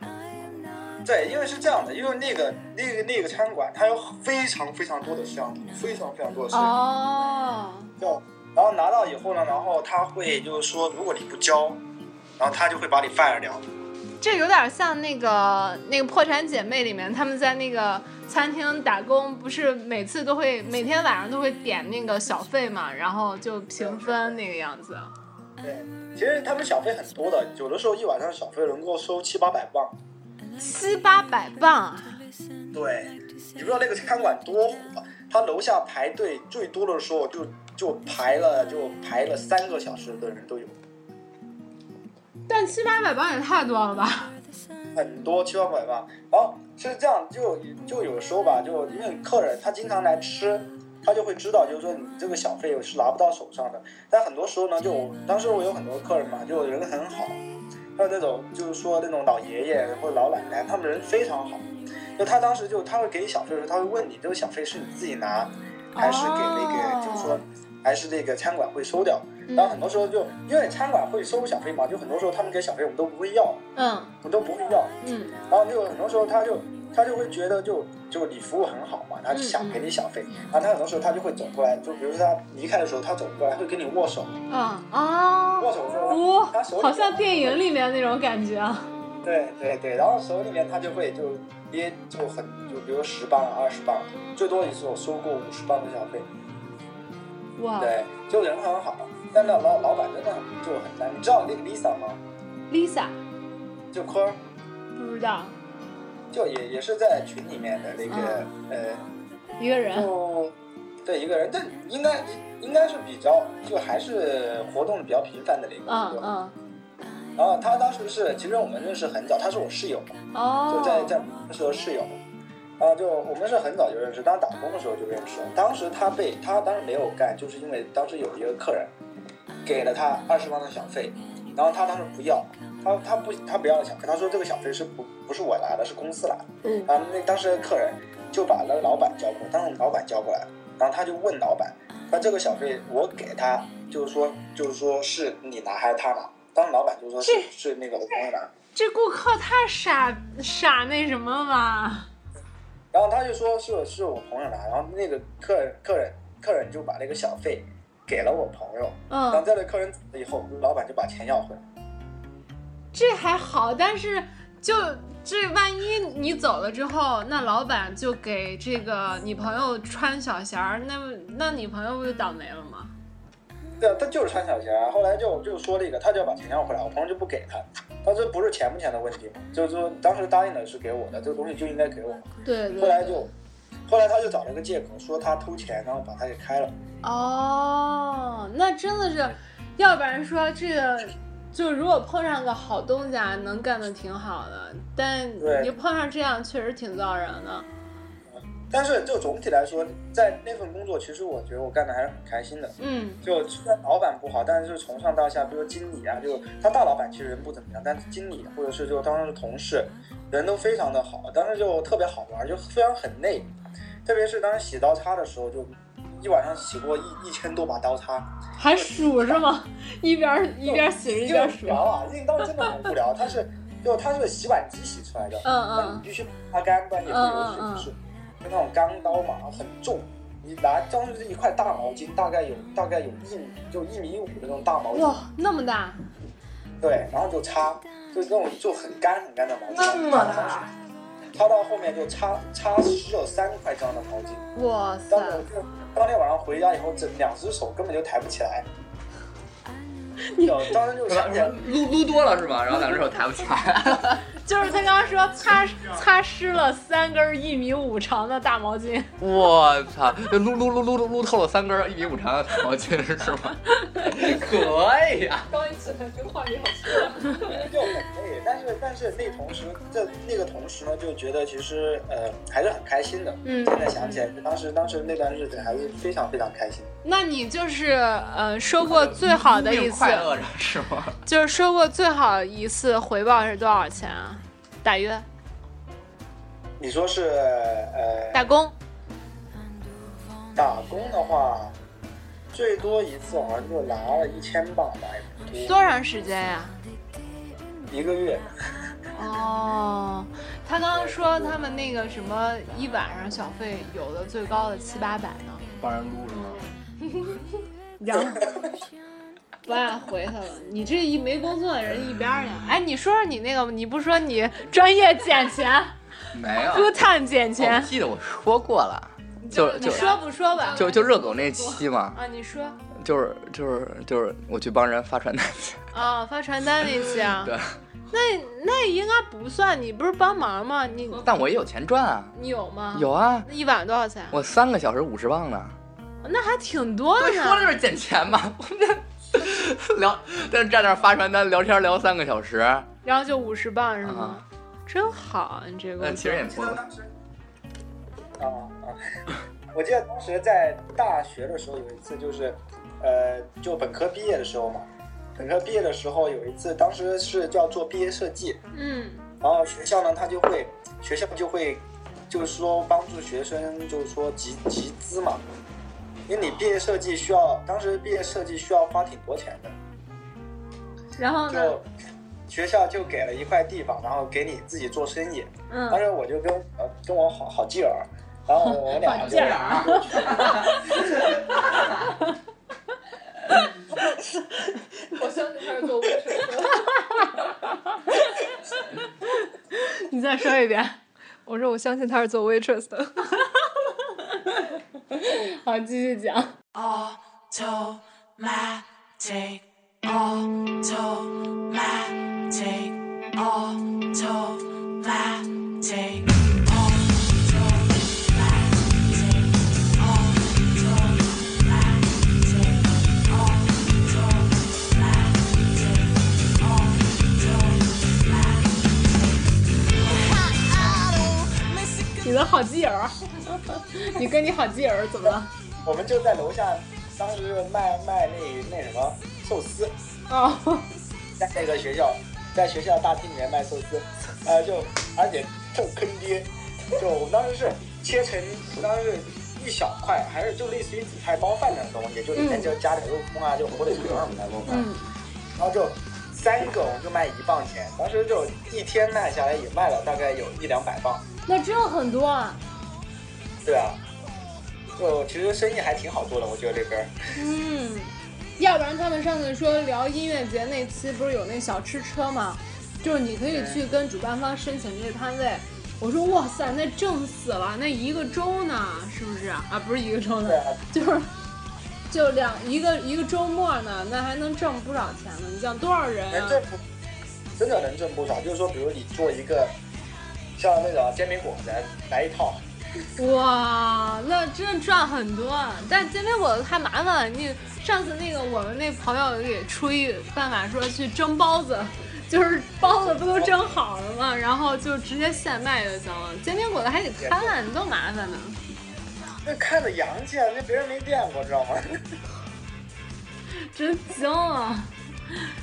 对，因为是这样的，因为那个那个那个餐馆它有非常非常多的项目，非常非常多的事情。哦。就然后拿到以后呢，然后他会就是说，如果你不交。然后他就会把你 fire 掉，这有点像那个那个破产姐妹里面，他们在那个餐厅打工，不是每次都会每天晚上都会点那个小费嘛，然后就平分那个样子。对，其实他们小费很多的，有的时候一晚上小费能够收七八百磅。七八百磅？对，你不知道那个餐馆多火，他楼下排队最多的时候就就排了就排了三个小时的人都有。但七八百磅也太多了吧？很多七八百磅，然后是这样，就就有时候吧，就因为客人他经常来吃，他就会知道，就是说你这个小费是拿不到手上的。但很多时候呢，就当时我有很多客人嘛，就人很好，还有那种就是说那种老爷爷或者老奶奶，他们人非常好。就他当时就他会给你小费的时候，他会问你这个小费是你自己拿，还是给那个就是说还是那个餐馆会收掉。然后很多时候就因为餐馆会收小费嘛，就很多时候他们给小费我们都不会要，嗯，我们都不会要，嗯，然后就很多时候他就他就会觉得就就你服务很好嘛，他就想给你小费，然后他很多时候他就会走过来，就比如说他离开的时候他走过来会跟你握手，啊啊，握手说，他手好像电影里面那种感觉啊，对对对，然后手里面他就会就捏就很就比如十磅二十磅，最多一次我收过五十磅的小费，哇，对，就人很好。但那老老板真的就很难，你知道那个 Lisa 吗？Lisa，就坤儿，不知道，就也也是在群里面的那个呃一个人，就对一个人，但应该应该是比较就还是活动比较频繁的那个，嗯嗯。然后他当时是，其实我们认识很早，他是我室友，哦，就在在那时候室友。啊，就我们是很早就认识，当时打工的时候就认识。当时他被他当时没有干，就是因为当时有一个客人。给了他二十万的小费，然后他当时不要，他他不他不要小费，他说这个小费是不不是我拿的，是公司拿的。嗯然后那当时的客人就把那个老板叫过来，当时老板叫过来，然后他就问老板，那这个小费我给他，就是说就是说是你拿还是他拿？当时老板就说是是那个我朋友拿。这顾客太傻傻那什么了吧？然后他就说是是我朋友拿，然后那个客人客人客人就把那个小费给了我朋友，嗯，在那客人走了以后，老板就把钱要回来。这还好，但是就这万一你走了之后，那老板就给这个你朋友穿小鞋儿，那那你朋友不就倒霉了吗？对啊，他就是穿小鞋儿。后来就就说了一个，他就要把钱要回来，我朋友就不给他。他说不是钱不钱的问题嘛，就是说当时答应的是给我的，这个东西就应该给我。对对后来就，后来他就找了个借口说他偷钱，然后把他给开了。哦，那真的是，要不然说这个，就如果碰上个好东家，能干的挺好的，但对你碰上这样确实挺造人的。但是就总体来说，在那份工作，其实我觉得我干的还是很开心的。嗯就虽然老板不好，但是从上到下，比如说经理啊，就他大老板其实人不怎么样，但是经理或者是就当时的同事，人都非常的好，当时就特别好玩，就非常很累，特别是当时洗刀叉的时候，就一晚上洗过一一千多把刀叉，还数是吗？一边儿一边洗着一边数。就无聊啊，因为当时真的很无聊，它是就它是洗碗机洗出来的，嗯嗯你嗯必须擦干，不然也会有水，就是就那种钢刀嘛，很重。你拿当时是一块大毛巾，大概有大概有一米，就一米五的那种大毛巾，哇，那么大，对，然后就擦，就那种就很干很干的毛巾，那么大，擦到后面就擦擦湿了三块这样的毛巾。哇塞当！时就当天晚上回家以后，这两只手根本就抬不起来。有当时就想起来，撸撸多了是吧？然后两只手抬不起来。就是他刚刚说擦擦湿了三根一米五长的大毛巾，我操！就撸撸撸撸撸撸透了三根一米五长的大毛巾是吗？可以呀、刚一起来这个话题好笑。就很累，但是但是那同时，这那个同时呢，就觉得其实呃还是很开心的。嗯现在想起来，当时当时那段日子还是非常非常开心。那你就是呃说过最好的一次，快乐着是吗？就是收过最好一次回报是多少钱啊？大约你说是呃打工打工的话，最多一次好像就拿了一千磅吧，也不多，多长时间呀、一个月。哦，他刚刚说他们那个什么一晚上小费有的最高的七八百呢，帮人撸是吗？然后不爱回他了。你这一没工作的人一边儿去。哎，你说说你那个，你不说你专业捡钱 没有。，full time 捡我钱，记得我说过了，就就你说不说吧？就就热狗那期嘛，啊，你说就是就是就是我去帮人发传单去。啊，发传单那期啊，对，那那应该不算，你不是帮忙吗？你但我也有钱赚啊，你有吗？有啊，那一晚多少钱？我三个小时五十磅呢。那还挺多的对，说的就。是捡钱嘛。我们这 聊，但是站那儿发传单聊天聊三个小时，然后就五十磅是吗？真好啊，你这个。但其实也不啊啊！我记得当时在大学的时候有一次，就是呃，就本科毕业的时候嘛。本科毕业的时候有一次，当时是叫做毕业设计，嗯然后学校呢，他就会学校就会就是说帮助学生，就是说集集资嘛。因为你毕业设计需要，当时毕业设计需要花挺多钱的，然后呢？就学校就给了一块地方，然后给你自己做生意。当嗯，时我就跟呃跟我好好基儿，然后我俩就好劲儿啊 我相信他是做 waitress 的。你再说一遍。我说我相信他是做 waitress 的。好，继续讲。automatic, automatic, automatic, automatic. 你的好基友，你跟你好基友怎么了？我们就在楼下当时卖卖那那什么寿司，哦，在那个学校，在学校大厅里面卖寿司，呃，就而且特坑爹，就我们当时是切成，当时是一小块，还是就类似于紫菜包饭那种东西，就里面就加点肉松啊，就火腿肠什么的弄饭，嗯，然后就三个我们就卖一磅钱，当时就一天卖下来也卖了大概有一两百磅，那真的很多啊。对啊，就其实生意还挺好做的，我觉得这边。嗯，要不然他们上次说聊音乐节那期不是有那小吃车吗？就是你可以去跟主办方申请这个摊位。我说哇塞，那挣死了，那一个周呢，是不是啊？不是一个周呢就是就两一个一个周末呢，那还能挣不少钱呢。你想多少人啊？真的能挣不少。就是说，比如你做一个像那种煎饼果子来一套，哇，那真赚很多。啊！但煎饼果子太麻烦了。你上次那个我们那朋友给出一办法，说去蒸包子，就是包子不都蒸好了吗？然后就直接现卖就行了。煎饼果子还得看，多麻烦呢。那看着洋气啊，那别人没见过，知道吗？真香啊！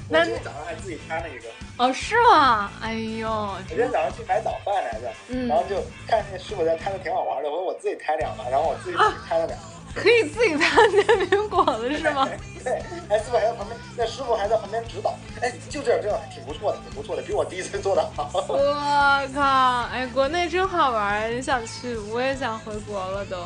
我今天早上还自己摊了一个，哦，是吗？哎呦，我今天早上去买早饭来着，嗯然后就看那师傅在摊的挺好玩的，我说我自己摊两个，然后我自己自己摊了两个。可以自己摊煎饼果子是吗？对，哎，师傅还在旁边，那师傅还在旁边指导，哎，就这样，这样挺不错的，挺不错的，比我第一次做的好。我靠！哎，国内真好玩，你想去，我也想回国了都。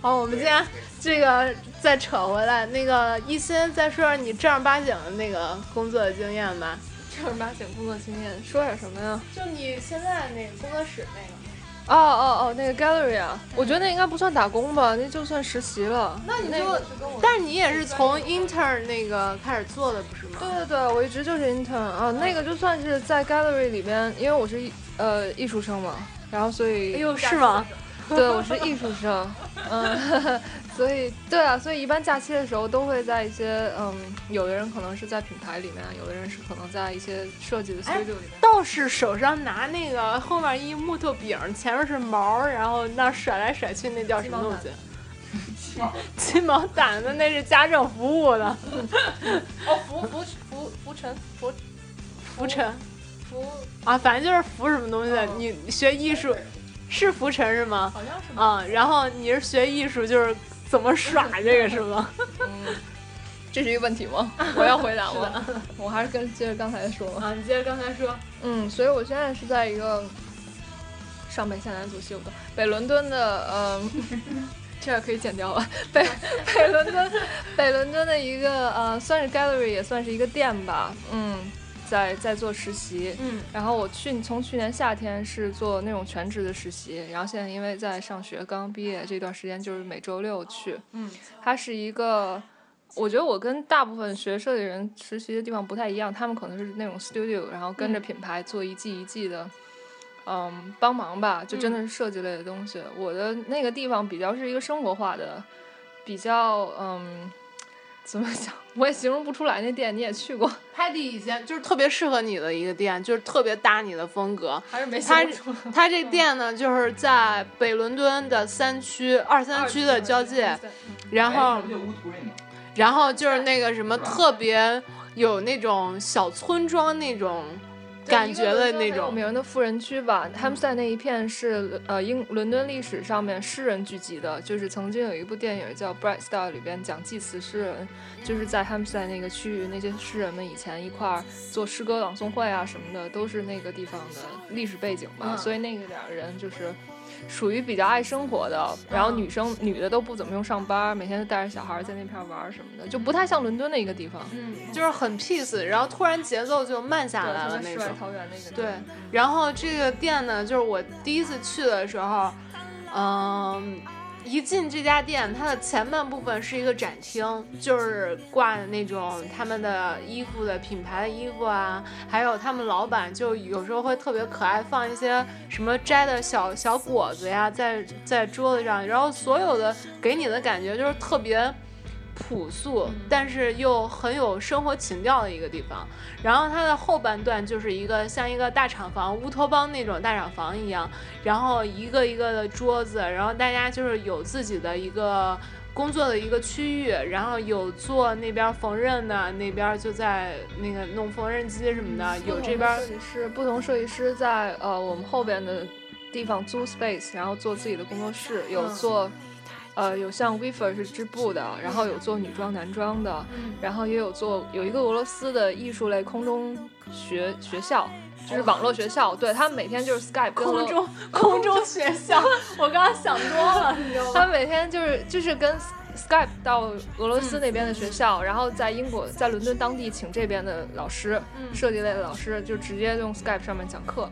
好，我们今天这个再扯回来，那个一心再说说你正儿八经的那个工作的经验吧。正儿八经工作经验，说点什么呀？就你现在那个工作室那个。哦哦哦，那个 gallery 啊，我觉得那应该不算打工吧，那就算实习了。那你就，那但是你也是从 intern 那个开始做的，不是吗？对对对，我一直就是 intern 啊，那个就算是在 gallery 里边，因为我是艺呃艺术生嘛，然后所以哎呦，是吗？对，我是艺术生，嗯，所以对啊，所以一般假期的时候都会在一些嗯，有的人可能是在品牌里面，有的人是可能在一些设计的 studio 里面。道士手上拿那个后面一木头柄，前面是毛，然后那甩来甩去，那叫什么东西？鸡毛掸子，那是家政服务的。哦，浮浮浮浮尘浮浮尘浮，啊，反正就是浮什么东西的。哦你学艺术是浮尘是吗？好像是吧？啊，然后你是学艺术，就是怎么耍这个是吗？嗯，这是一个问题吗？我要回答吗？我还是跟接着刚才说吧。啊，你接着刚才说。嗯，所以我现在是在一个上北下南左西右东北伦敦的，嗯，这个可以剪掉了。北北伦敦，北伦敦的一个呃，算是 gallery 也算是一个店吧。嗯，在在做实习。嗯然后我去从去年夏天是做那种全职的实习，然后现在因为在上学，刚刚毕业这段时间就是每周六去。嗯，它是一个，我觉得我跟大部分学设计人实习的地方不太一样，他们可能是那种 studio，然后跟着品牌做一季一季的，嗯，帮忙吧，就真的是设计类的东西。我的那个地方比较是一个生活化的，比较嗯，怎么讲，我也形容不出来。那店你也去过，Patty 以前就是特别适合你的一个店，就是特别搭你的风格。还是没它形容出来。它这店呢，就是在北伦敦的三区、二三区的交界，然后，然后就是那个什么特别有那种小村庄那种感觉的那有种，名的富人区吧，他们在那一片是呃英伦敦历史上面诗人聚集的，就是曾经有一部电影叫《Bright Star》，里边讲祭祀诗人，就是在他们在那个区域，那些诗人们以前一块儿做诗歌朗诵会啊什么的，都是那个地方的历史背景吧，嗯所以那个点儿人就是。属于比较爱生活的，然后女生、女的都不怎么用上班，每天都带着小孩在那片玩什么的，就不太像伦敦的一个地方。嗯，就是很 peace，然后突然节奏就慢下，来了那种。桃源那个对。，然后这个店呢，就是我第一次去的时候，嗯，一进这家店，它的前半部分是一个展厅，就是挂的那种他们的衣服的品牌的衣服啊，还有他们老板就有时候会特别可爱，放一些什么摘的小小果子呀，在在桌子上，然后所有的给你的感觉就是特别。朴素，但是又很有生活情调的一个地方。然后它的后半段就是一个像一个大厂房，乌托邦那种大厂房一样，然后一个一个的桌子，然后大家就是有自己的一个工作的一个区域，然后有做那边缝纫的，那边就在那个弄缝纫机什么的，有这边设计师，不同设计师在呃我们后边的地方租 space，然后做自己的工作室，有做。呃，有像 Weaver 是织布的，然后有做女装、男装的，然后也有做有一个俄罗斯的艺术类空中学学校，就是网络学校，对他们每天就是 Skype 空中空中学校，我刚刚想多了，你知道吗？他们每天就是就是跟。Skype 到俄罗斯那边的学校，然后在英国，在伦敦当地请这边的老师，设计类的老师，就直接用 Skype 上面讲课。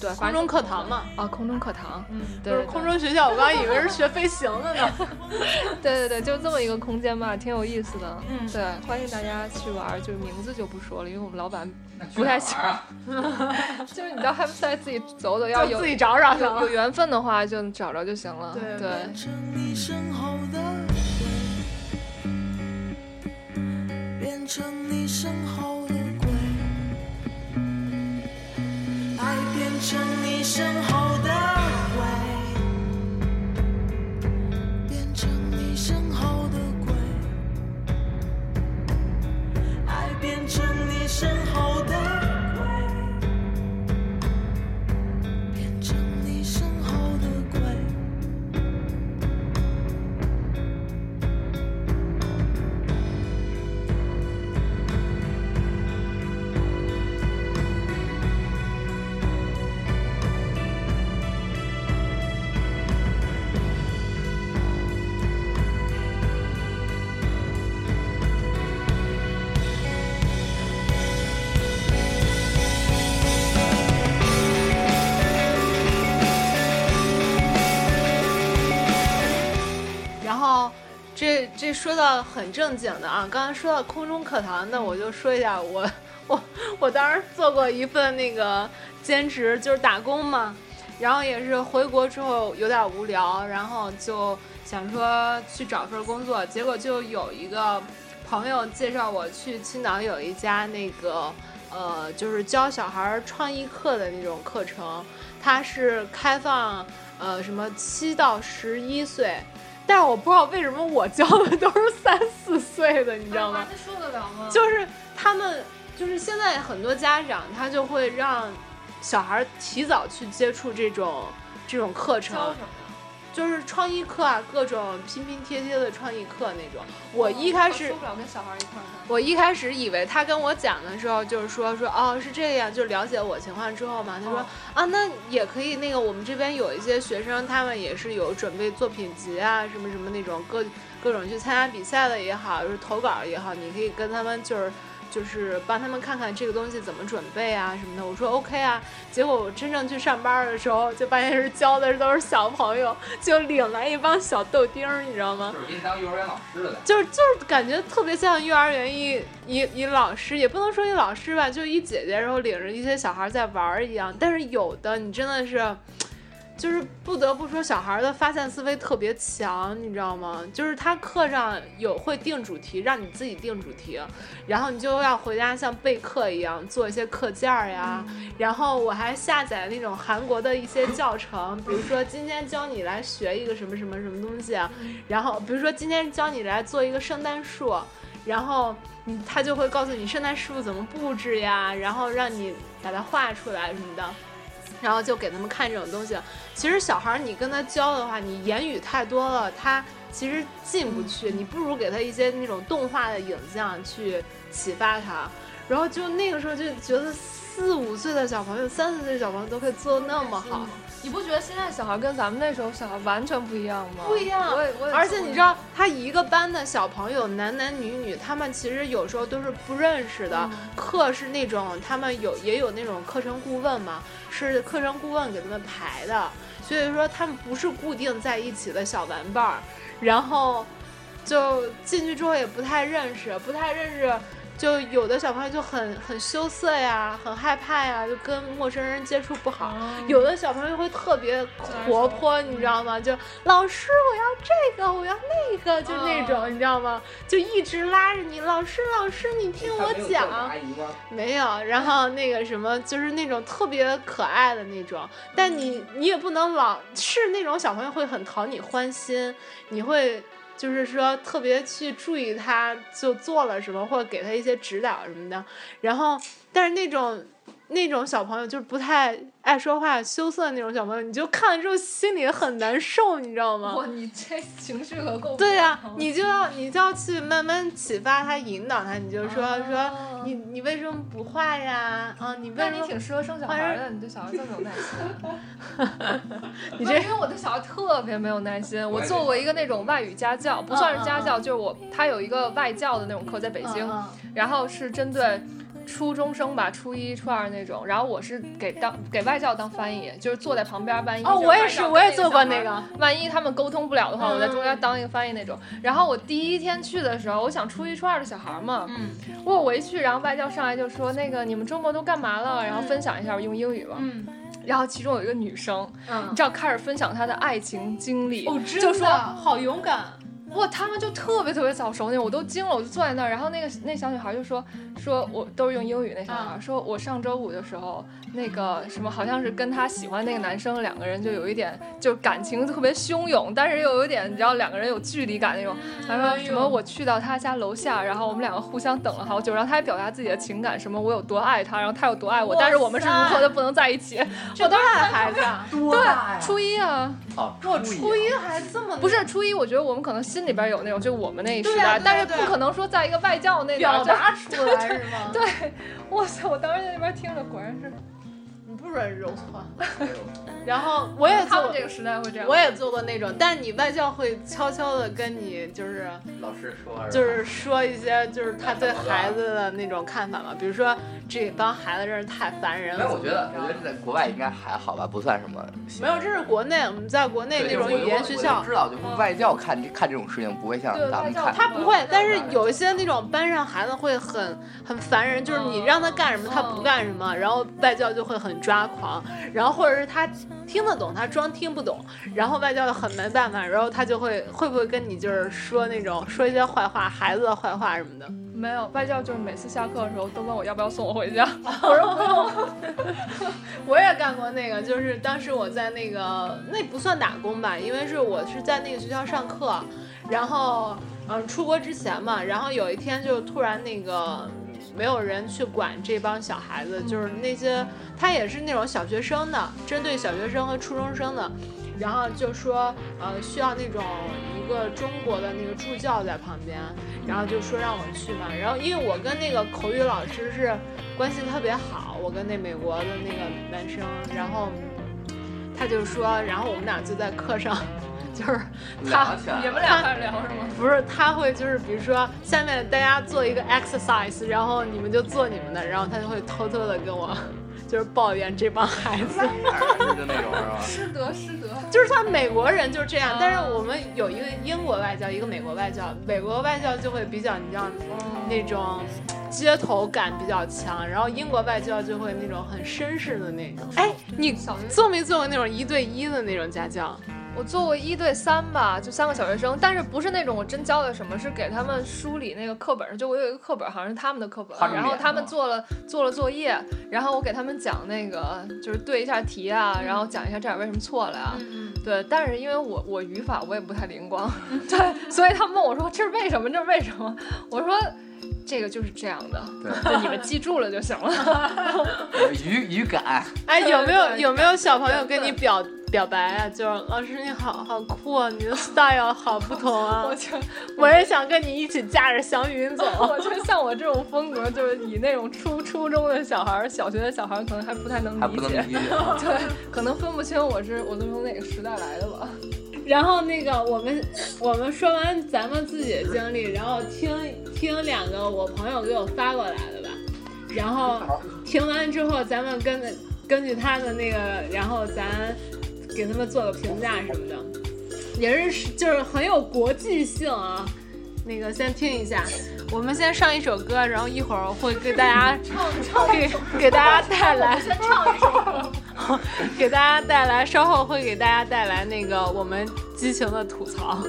对，空中课堂嘛。啊，空中课堂。嗯，对，空中学校，我刚以为是学飞行的呢。对对对，就这么一个空间吧，挺有意思的。嗯，对，欢迎大家去玩，就名字就不说了，因为我们老板不太喜欢。就是你到 h a p e 自己走走，要有自己找找，有缘分的话就找着就行了。对。变成你身后的鬼，爱变成你身后的鬼，变成你身后的鬼，爱变成你身后的。这这说到很正经的啊，刚才说到空中课堂，那我就说一下，我我我当时做过一份那个兼职，就是打工嘛，然后也是回国之后有点无聊，然后就想说去找份工作，结果就有一个朋友介绍我去青岛有一家那个呃，就是教小孩创意课的那种课程，它是开放呃什么七到十一岁。但是我不知道为什么我教的都是三四岁的，你知道吗？他受得了吗？就是他们，就是现在很多家长他就会让小孩提早去接触这种这种课程。就是创意课啊，各种拼拼贴贴的创意课那种。我一开始受不了跟小孩一块儿我一开始以为他跟我讲的时候，就是说说哦是这样，就了解我情况之后嘛，他说啊那也可以，那个我们这边有一些学生，他们也是有准备作品集啊，什么什么那种各各种去参加比赛的也好，就是投稿也好，你可以跟他们就是。就是帮他们看看这个东西怎么准备啊什么的，我说 OK 啊。结果我真正去上班的时候，就发现是教的都是小朋友，就领来一帮小豆丁儿，你知道吗？就是给你当幼儿园老师的。就是就是感觉特别像幼儿园一一一老师，也不能说一老师吧，就一姐姐，然后领着一些小孩在玩儿一样。但是有的你真的是。就是不得不说，小孩的发散思维特别强，你知道吗？就是他课上有会定主题，让你自己定主题，然后你就要回家像备课一样做一些课件儿呀。然后我还下载那种韩国的一些教程，比如说今天教你来学一个什么什么什么东西，然后比如说今天教你来做一个圣诞树，然后你他就会告诉你圣诞树怎么布置呀，然后让你把它画出来什么的。然后就给他们看这种东西。其实小孩儿，你跟他教的话，你言语太多了，他其实进不去。你不如给他一些那种动画的影像去启发他。然后就那个时候就觉得四五岁的小朋友、三四岁的小朋友都可以做的那么好。你不觉得现在小孩跟咱们那时候小孩完全不一样吗？不一样。我也我也。而且你知道，他一个班的小朋友，男男女女，他们其实有时候都是不认识的。课是那种他们有也有那种课程顾问嘛，是课程顾问给他们排的，所以说他们不是固定在一起的小玩伴儿。然后就进去之后也不太认识，不太认识。就有的小朋友就很很羞涩呀，很害怕呀，就跟陌生人接触不好。有的小朋友会特别活泼，你知道吗？就老师我要这个，我要那个，就那种，你知道吗？就一直拉着你，老师老师你听我讲。没有，然后那个什么，就是那种特别可爱的那种，但你你也不能老是那种小朋友会很讨你欢心，你会。就是说，特别去注意他，就做了什么，或者给他一些指导什么的。然后，但是那种那种小朋友就是不太。爱说话、羞涩的那种小朋友，你就看了之后心里很难受，你知道吗？哇，你这情绪可够。对呀，你就要你就要去慢慢启发他、引导他。你就说说你你为什么不画呀？啊，你为什么？你挺适合生小孩的，你对小孩这么有耐心。你这因为我对小孩特别没有耐心。我做过一个那种外语家教，不算是家教，就是我他有一个外教的那种课，在北京，然后是针对。初中生吧，初一、初二那种，然后我是给当给外教当翻译，就是坐在旁边，万一哦，我也是，我也做过那个，万一他们沟通不了的话，我在中间当一个翻译那种。然后我第一天去的时候，我想初一、初二的小孩嘛，嗯，我我一去，然后外教上来就说那个你们周末都干嘛了？然后分享一下用英语吧，嗯，然后其中有一个女生，嗯，你知道开始分享她的爱情经历，哦，就说好勇敢。哇，他们就特别特别早熟那种，我都惊了，我就坐在那儿，然后那个那小女孩就说说，我都是用英语那小女孩说，我上周五的时候。那个什么，好像是跟她喜欢那个男生两个人就有一点，就感情特别汹涌，但是又有点，你知道两个人有距离感那种。她说什么我去到他家楼下，然后我们两个互相等了好久，然后她还表达自己的情感，什么我有多爱他，然后他有多爱我，但是我们是如何的不能在一起。我都爱孩子，对，初一啊，我初一还这么不是初一，我觉得我们可能心里边有那种，就我们那一时代，但是不可能说在一个外教那表达出来是吗？对，哇塞，我当时在那边听着，果然是你。不软揉搓，然后我也做这个时代会这样，我也做过那种，但你外教会悄悄的跟你就是老师说，就是说一些就是他对孩子的那种看法嘛，比如说这帮孩子真是太烦人了。我觉得，我觉得在国外应该还好吧，不算什么。没有，这是国内，我们在国内那种语言学校。知道，就外教看看这种事情不会像咱们看。他不会，但是有一些那种班上孩子会很很烦人，就是你让他干什么他不干什么，然后外教就会很抓。抓狂，然后或者是他听得懂，他装听不懂，然后外教很没办法，然后他就会会不会跟你就是说那种说一些坏话，孩子的坏话什么的？没有，外教就是每次下课的时候都问我要不要送我回家，我说不用。我也干过那个，就是当时我在那个那不算打工吧，因为是我是在那个学校上课，然后嗯出国之前嘛，然后有一天就突然那个。没有人去管这帮小孩子，就是那些他也是那种小学生的，针对小学生和初中生的，然后就说呃需要那种一个中国的那个助教在旁边，然后就说让我去嘛，然后因为我跟那个口语老师是关系特别好，我跟那美国的那个男生，然后他就说，然后我们俩就在课上。就是他，你们俩开始聊是吗？不是，他会就是比如说下面大家做一个 exercise，然后你们就做你们的，然后他就会偷偷的跟我就是抱怨这帮孩子，就那种是吧？师德师德，就是他美国人就是这样，但是我们有一个英国外教，一个美国外教，美国外教就会比较你知道那种街头感比较强，然后英国外教就会那种很绅士的那种。哎，你做没做过那种一对一的那种家教？我做过一对三吧，就三个小学生，但是不是那种我真教的什么，是给他们梳理那个课本上，就我有一个课本，好像是他们的课本，然后他们做了做了作业，然后我给他们讲那个，就是对一下题啊，然后讲一下这点为什么错了呀，对，但是因为我我语法我也不太灵光，对，所以他们问我说这是为什么，这是为什么，我说。这个就是这样的，对，你们记住了就行了。语语感，哎，有没有有没有小朋友跟你表表白啊？就是老师你好好酷啊，你的 style 好不同啊。我就我也想跟你一起驾着祥云走。我觉得像我这种风格，就是以那种初初中的小孩、小学的小孩，可能还不太能理解，对，可能分不清我是我是从哪个时代来的吧。然后那个我们我们说完咱们自己的经历，然后听听两个我朋友给我发过来的吧，然后听完之后咱们根根据他的那个，然后咱给他们做个评价什么的，也是就是很有国际性啊。那个先听一下，我们先上一首歌，然后一会儿会给大家唱给给大家带来先唱一首，给大家带来，稍后会给大家带来那个我们激情的吐槽。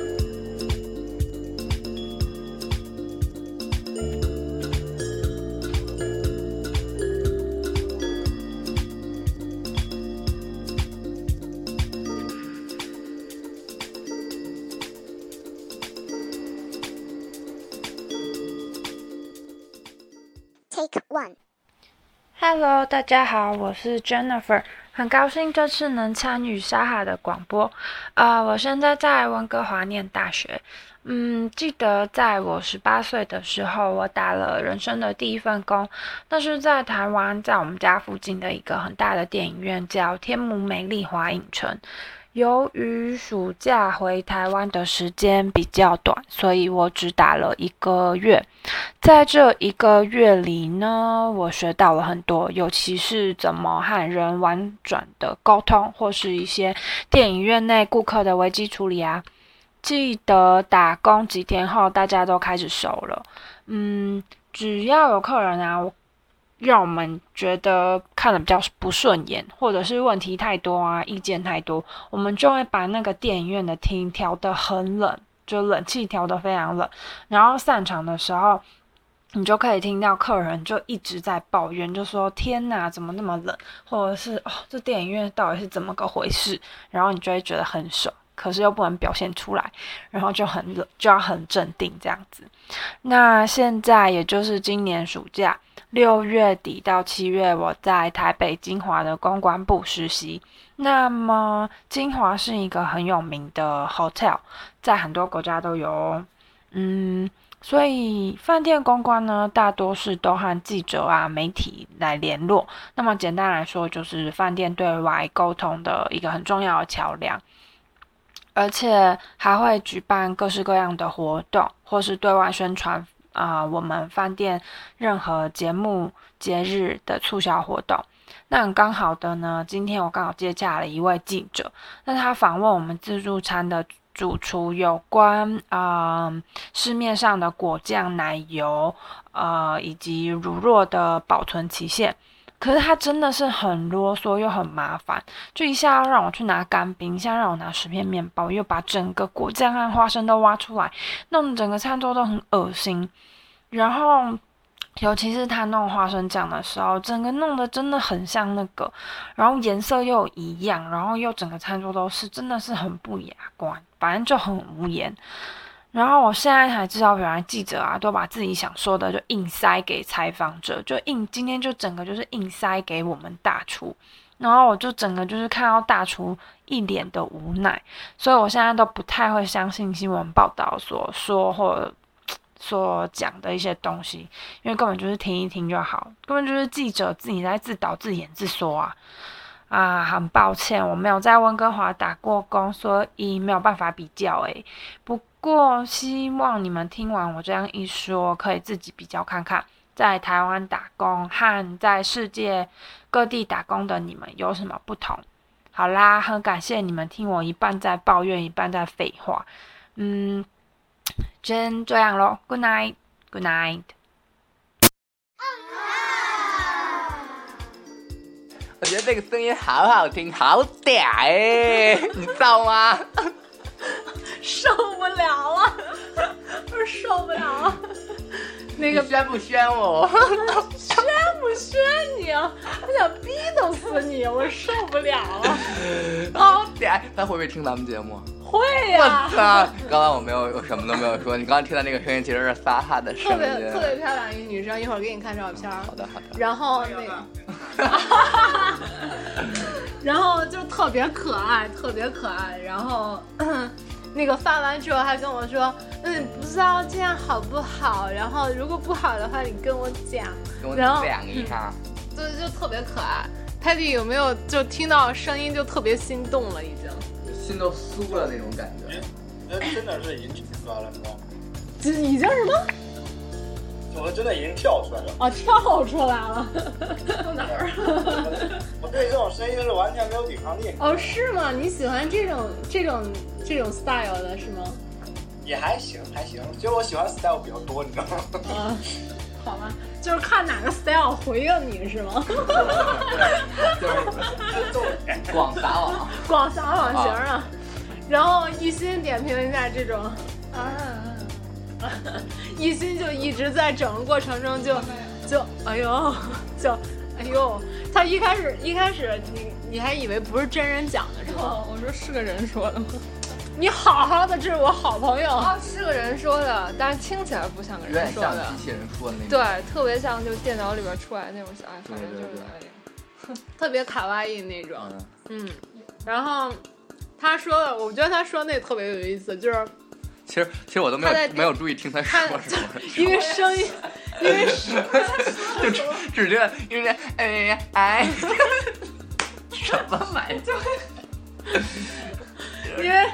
Hello，大家好，我是 Jennifer，很高兴这次能参与沙哈的广播。啊，我现在在温哥华念大学。嗯，记得在我十八岁的时候，我打了人生的第一份工，那是在台湾，在我们家附近的一个很大的电影院，叫天母美丽华影城。由于暑假回台湾的时间比较短，所以我只打了一个月。在这一个月里呢，我学到了很多，尤其是怎么和人婉转的沟通，或是一些电影院内顾客的危机处理啊。记得打工几天后，大家都开始熟了。嗯，只要有客人啊。让我们觉得看的比较不顺眼，或者是问题太多啊，意见太多，我们就会把那个电影院的厅调得很冷，就冷气调得非常冷。然后散场的时候，你就可以听到客人就一直在抱怨，就说：“天哪，怎么那么冷？”或者是“哦，这电影院到底是怎么个回事？”然后你就会觉得很爽，可是又不能表现出来，然后就很冷，就要很镇定这样子。那现在也就是今年暑假。六月底到七月，我在台北金华的公关部实习。那么，金华是一个很有名的 hotel，在很多国家都有。嗯，所以饭店公关呢，大多是都和记者啊、媒体来联络。那么，简单来说，就是饭店对外沟通的一个很重要的桥梁，而且还会举办各式各样的活动，或是对外宣传。啊，我们饭店任何节目、节日的促销活动，那刚好的呢。今天我刚好接洽了一位记者，那他访问我们自助餐的主厨有关啊市面上的果酱、奶油，呃以及乳酪的保存期限。可是他真的是很啰嗦又很麻烦，就一下要让我去拿干冰，一下让我拿十片面包，又把整个果酱和花生都挖出来，弄整个餐桌都很恶心。然后，尤其是他弄花生酱的时候，整个弄得真的很像那个，然后颜色又一样，然后又整个餐桌都是，真的是很不雅观，反正就很无言。然后我现在才知道，原来记者啊，都把自己想说的就硬塞给采访者，就硬今天就整个就是硬塞给我们大厨，然后我就整个就是看到大厨一脸的无奈，所以我现在都不太会相信新闻报道所说或所讲的一些东西，因为根本就是听一听就好，根本就是记者自己在自导自演自说啊啊！很抱歉，我没有在温哥华打过工，所以没有办法比较诶。不。过希望你们听完我这样一说，可以自己比较看看，在台湾打工和在世界各地打工的你们有什么不同。好啦，很感谢你们听我一半在抱怨，一半在废话。嗯，先这样咯 Good night，Good night。我觉得这个声音好好听，好嗲哎，你知道吗？受不了了，我受不了了。那个宣不宣我？宣不宣你啊？我想逼都死你，我受不了了。好点，他会不会听咱们节目？会呀。我操！刚刚我没有，我什么都没有说。你刚刚听到那个声音，其实是撒哈的声音。特别特别漂亮一个女生，一会儿给你看照片。好的好的。然后那个，然后就特别可爱，特别可爱。然后。那个发完之后还跟我说，嗯，不知道这样好不好？然后如果不好的话，你跟我讲，跟我讲一下。对，就特别可爱。Patty 有没有就听到声音就特别心动了？已经心都酥了那种感觉。那真的是已经出来了，你知道吗？这已经什么？我真的已经跳出来了。哦，跳出来了。到哪儿？我对这种声音是完全没有抵抗力。哦，是吗？你喜欢这种这种？这种 style 的是吗？也还行还行，其实我喜欢 style 比较多，你知道吗？嗯，好吧，就是看哪个 style 回应你是吗？就是广撒网，广撒网型啊。然后一心点评一下这种啊，一心就一直在整个过程中就就哎呦 就哎呦，他一开始一开始你你还以为不是真人讲的是吗？我说是个人说的吗？你好好的，这是我好朋友啊，是个人说的，但是听起来不像个人说的，机器人说的那对，特别像就电脑里边出来那种，小爱，反正就是哎，特别卡哇伊那种，嗯，然后。他说的，我觉得他说那特别有意思，就是，其实其实我都没有没有注意听他说什么，因为声音，因为声就只只觉得因为哎哎，什么玩意儿？因为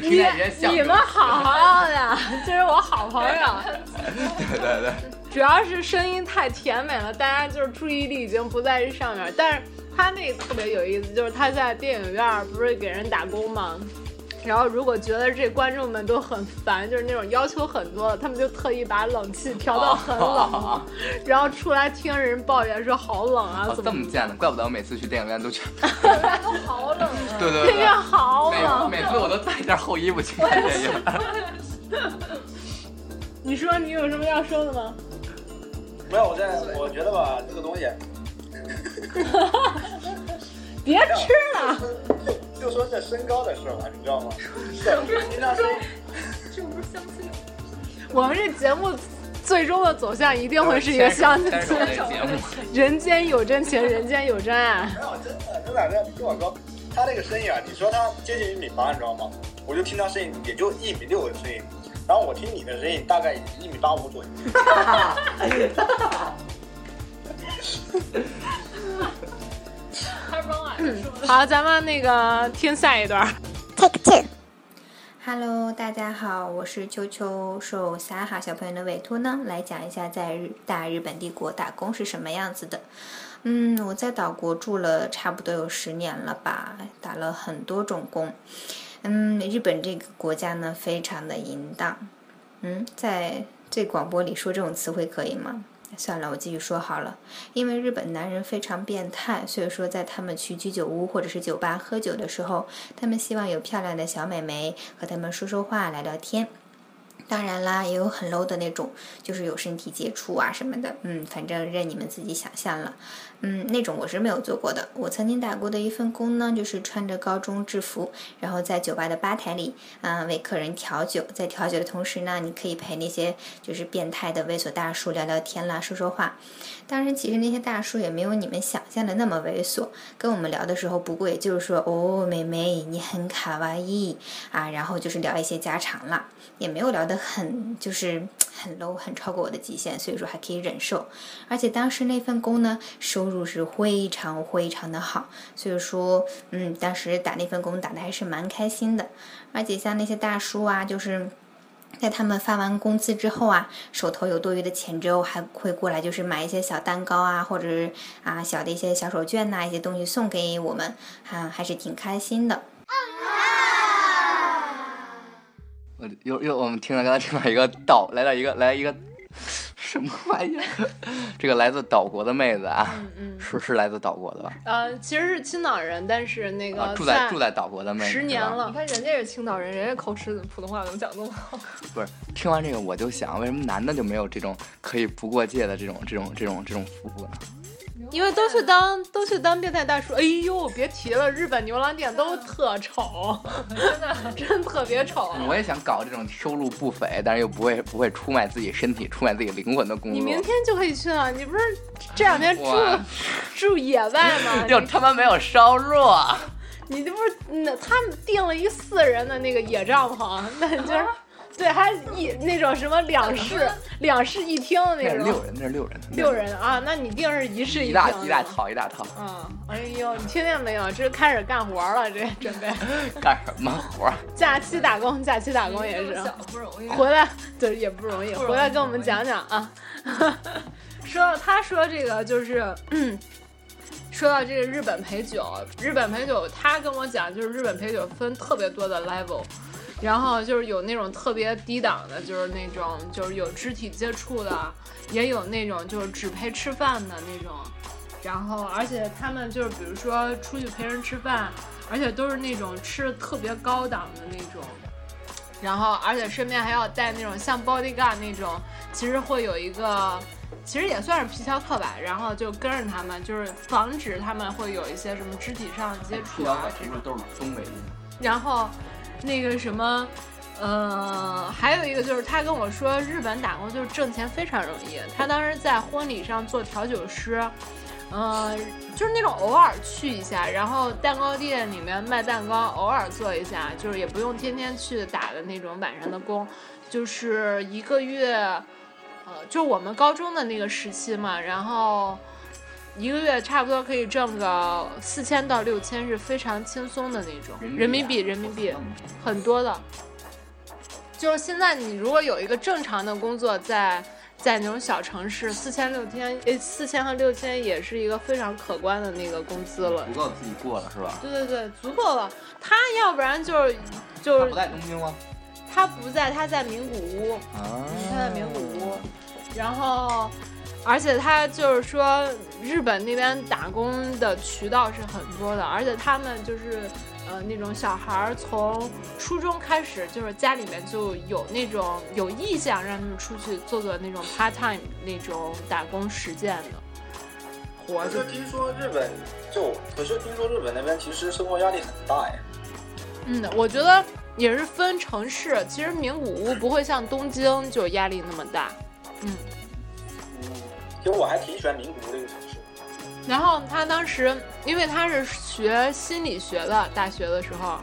你你们好好的，这是我好朋友，对对对，主要是声音太甜美了，大家就是注意力已经不在这上面，但是。他那个特别有意思，就是他在电影院不是给人打工吗？然后如果觉得这观众们都很烦，就是那种要求很多的，他们就特意把冷气调到很冷，然后出来听人抱怨说好冷啊，怎么这么贱呢？怪不得我每次去电影院都去，电影院都好冷啊，对对对，电影院好冷，每次我都带一件厚衣服去看电影。你说你有什么要说的吗？没有，我在我觉得吧，这个东西。别吃了，就说这身高的事吧，你知道吗？这不是相亲。我们这节目最终的走向一定会是一个相亲节目。人间有真情，人间有真爱。没有，真的，真的，听我说，他那个声音啊，你说他接近一米八，你知道吗？我就听他声音，也就一米六的声音。然后我听你的声音，大概一米八五左右。好，咱们那个听下一段。Take two。Hello，大家好，我是秋秋，受撒哈小朋友的委托呢，来讲一下在日大日本帝国打工是什么样子的。嗯，我在岛国住了差不多有十年了吧，打了很多种工。嗯，日本这个国家呢，非常的淫荡。嗯，在这广播里说这种词汇可以吗？算了，我继续说好了。因为日本男人非常变态，所以说在他们去居酒屋或者是酒吧喝酒的时候，他们希望有漂亮的小美眉和他们说说话、聊聊天。当然啦，也有很 low 的那种，就是有身体接触啊什么的。嗯，反正任你们自己想象了。嗯，那种我是没有做过的。我曾经打过的一份工呢，就是穿着高中制服，然后在酒吧的吧台里，嗯，为客人调酒。在调酒的同时呢，你可以陪那些就是变态的猥琐大叔聊聊天啦，说说话。当然，其实那些大叔也没有你们想象的那么猥琐。跟我们聊的时候，不过也就是说，哦，妹妹，你很卡哇伊啊，然后就是聊一些家常啦，也没有聊得很就是 很 low，很超过我的极限，所以说还可以忍受。而且当时那份工呢，收入是非常非常的好，所以说，嗯，当时打那份工打的还是蛮开心的。而且像那些大叔啊，就是。在他们发完工资之后啊，手头有多余的钱之后，还会过来就是买一些小蛋糕啊，或者是啊小的一些小手绢呐，一些东西送给我们，哈，还是挺开心的。我又又我们听了刚才听到一个道来了一个来一个。什么玩意儿？这个来自岛国的妹子啊，是是来自岛国的吧？呃，其实是青岛人，但是那个住在住在岛国的妹子，十年了。你看人家是青岛人，人家口齿普通话怎么讲那么好？不是，听完这个我就想，为什么男的就没有这种可以不过界的这种这种这种这种服务呢？因为都去当都去当变态大叔，哎呦，别提了，日本牛郎店都特丑，真的 真特别丑。我也想搞这种收入不菲，但是又不会不会出卖自己身体、出卖自己灵魂的工作。你明天就可以去了，你不是这两天住住野外吗？又他妈没有收入。你这不是那他们订了一四人的那个野帐篷，那就是。对，还一那种什么两室两室一厅的那种。六人，那是六人。六人啊，那你定是一室一厅。一大一大套，一大套。嗯，哎呦，你听见没有？这开始干活了，这准备。干什么活？假期打工，假期打工也是。不容易。回来，对，也不容易。回来跟我们讲讲啊。说到他说这个，就是说到这个日本陪酒，日本陪酒，他跟我讲，就是日本陪酒分特别多的 level。然后就是有那种特别低档的，就是那种就是有肢体接触的，也有那种就是只陪吃饭的那种。然后，而且他们就是比如说出去陪人吃饭，而且都是那种吃的特别高档的那种。然后，而且身边还要带那种像 bodyguard 那种，其实会有一个，其实也算是皮条客吧。然后就跟着他们，就是防止他们会有一些什么肢体上的接触啊。这种都是东北的。然后，那个什么，呃，还有一个就是他跟我说，日本打工就是挣钱非常容易。他当时在婚礼上做调酒师。嗯，就是那种偶尔去一下，然后蛋糕店里面卖蛋糕，偶尔做一下，就是也不用天天去打的那种晚上的工，就是一个月，呃，就我们高中的那个时期嘛，然后一个月差不多可以挣个四千到六千，是非常轻松的那种人民币，人民币很多的。就是现在你如果有一个正常的工作在。在那种小城市，四千六千，诶，四千和六千也是一个非常可观的那个工资了，足够自己过了是吧？对对对，足够了。他要不然就是就是不在东京吗？他不在，他在名古屋，他在名古屋。然后，而且他就是说，日本那边打工的渠道是很多的，而且他们就是。呃，那种小孩儿从初中开始，就是家里面就有那种有意向让他们出去做做那种 part time 那种打工实践的活。可是听说日本就，可是听说日本那边其实生活压力很大呀。嗯，我觉得也是分城市，其实名古屋不会像东京就压力那么大。嗯。嗯，其实我还挺喜欢名古屋这个城市。然后他当时，因为他是学心理学的，大学的时候，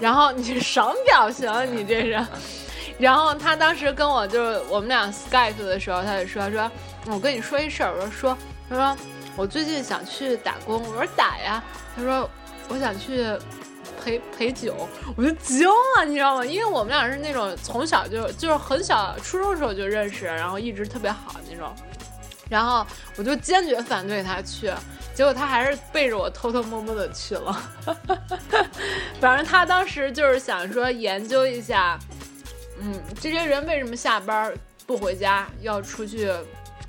然后你什么表情？你这是？然后他当时跟我就是我们俩 Skype 的时候，他就说他说，我跟你说一事儿，我说说，他说我最近想去打工，我说打呀，他说我想去陪陪酒，我就惊了，你知道吗？因为我们俩是那种从小就就是很小初中时候就认识，然后一直特别好那种。然后我就坚决反对他去，结果他还是背着我偷偷摸摸的去了。反正他当时就是想说研究一下，嗯，这些人为什么下班不回家，要出去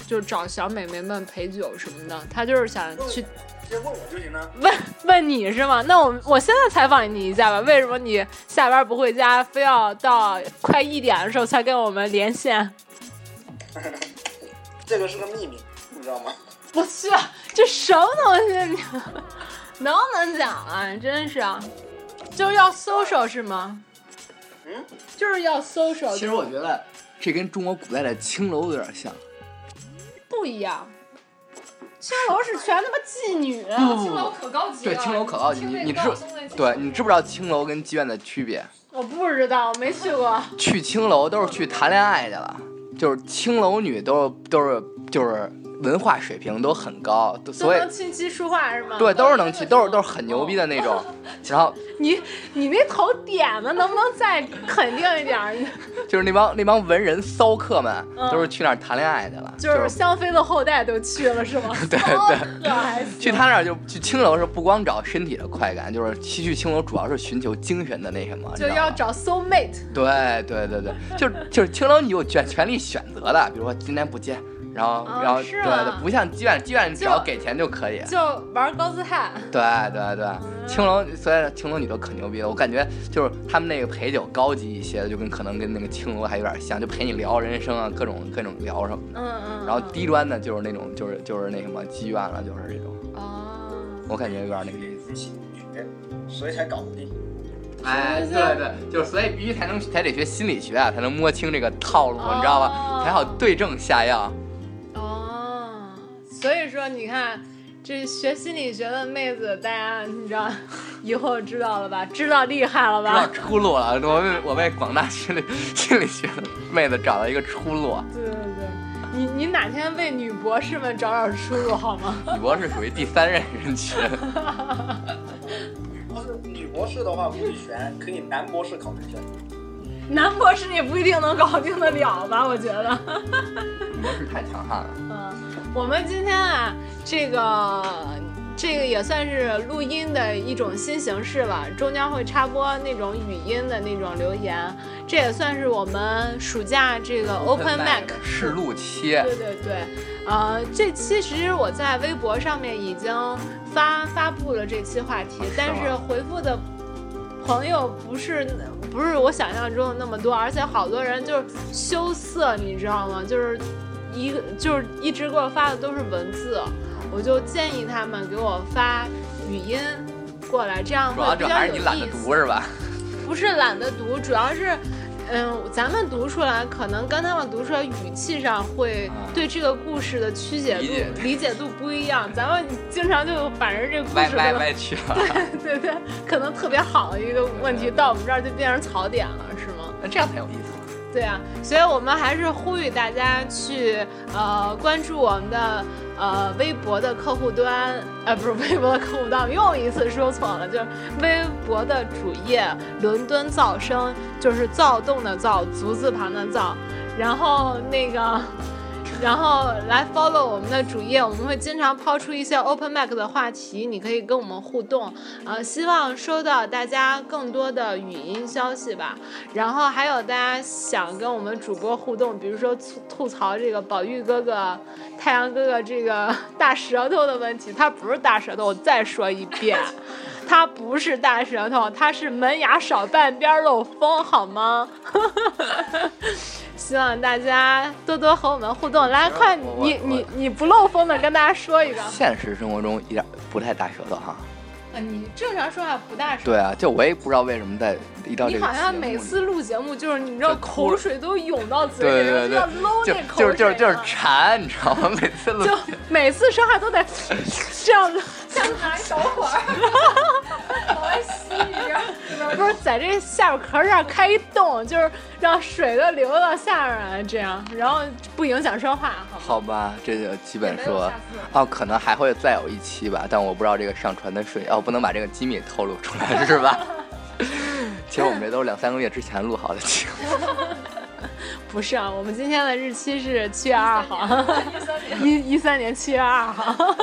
就找小美眉们陪酒什么的。他就是想去，直接问我就行了。问问你是吗？那我我现在采访你一下吧，为什么你下班不回家，非要到快一点的时候才跟我们连线？这个是个秘密，你知道吗？我去，这什么东西？你 能不能讲啊？真是，就是要 social 是吗？嗯，就是要 social。其实我觉得这跟中国古代的青楼有点像。不一样，青楼是全他妈妓女，青楼可高级了。对，青楼可高级。你你知对，你知不知道青楼跟妓院的区别？我不知道，我没去过。去青楼都是去谈恋爱去了。就是青楼女都都是就是文化水平都很高，所以能琴棋书画是吗？对，都是能去，都是都是很牛逼的那种。然后 你你那头点子能不能再肯定一点？就是那帮那帮文人骚客们都是去那儿谈恋爱去了。就是香妃的后代都去了是吗？对对。去他那儿就去青楼是不光找身体的快感，就是去青楼主要是寻求精神的那什么。就要找 soul mate。对对对对，就就是青楼你有权权利选择的，比如说今天不接。然后，然后，对对，不像妓院，妓院只要给钱就可以，就玩高姿态。对对对，青楼，所以青楼女都可牛逼了。我感觉就是他们那个陪酒高级一些的，就跟可能跟那个青楼还有点像，就陪你聊人生啊，各种各种聊什么的。嗯嗯。然后低端的就是那种，就是就是那什么妓院了，就是这种。哦。我感觉有点那个意思。所以才搞不定。哎，对对，就是所以必须才能才得学心理学啊，才能摸清这个套路，你知道吧？才好对症下药。所以说，你看，这学心理学的妹子，大家你知道，以后知道了吧？知道厉害了吧？知道出路了。我为我为广大心理心理学的妹子找到一个出路。对对对，你你哪天为女博士们找找出路好吗？女博士属于第三任人群。不是女博士的话不会选，可以男博士考虑一下。男博士也不一定能搞定得了吧？我觉得。女博士太强悍了。嗯。我们今天啊，这个这个也算是录音的一种新形式了，中间会插播那种语音的那种留言，这也算是我们暑假这个 Open Mac 试录期。对对对，呃，这期其实我在微博上面已经发发布了这期话题，但是回复的朋友不是不是我想象中的那么多，而且好多人就是羞涩，你知道吗？就是一个就是一直给我发的都是文字。我就建议他们给我发语音过来，这样会比较有意思。懒得读是吧？不是懒得读，主要是，嗯，咱们读出来可能跟他们读出来语气上会对这个故事的曲解度、理解度不一样。咱们经常就把人这故事歪歪歪去 了。对对对，可能特别好的一个问题到我们这儿就变成槽点了，是吗？那这样才有意思。对啊，所以我们还是呼吁大家去呃关注我们的呃微博的客户端，呃不是微博的客户端，又一次说错了，就是微博的主页“伦敦噪声”，就是躁动的躁，足字旁的躁，然后那个。然后来 follow 我们的主页，我们会经常抛出一些 Open Mac 的话题，你可以跟我们互动。呃，希望收到大家更多的语音消息吧。然后还有大家想跟我们主播互动，比如说吐吐槽这个宝玉哥哥、太阳哥哥这个大舌头的问题，他不是大舌头，我再说一遍，他不是大舌头，他是门牙少半边漏风，好吗？希望大家多多和我们互动，来快，你你你不漏风的跟大家说一个。现实生活中一点不太大舌头哈。啊，你正常说话不大舌。对啊，就我也不知道为什么在一到这个。你好像每次录节目就是你知道口水都涌到嘴里，对对对，就就是就是就是馋，你知道吗？每次录就每次说话都得 这样子。像拿一小管儿，往外吸一样。不是在这下巴壳上开一洞，就是让水都流到下面来，这样，然后不影响说话。好吧，这就基本说，哦，可能还会再有一期吧，但我不知道这个上传的顺序，哦，不能把这个机密透露出来，是吧？其实我们这都是两三个月之前录好的节目。不是啊，我们今天的日期是七月二号，一 一三年七月二号。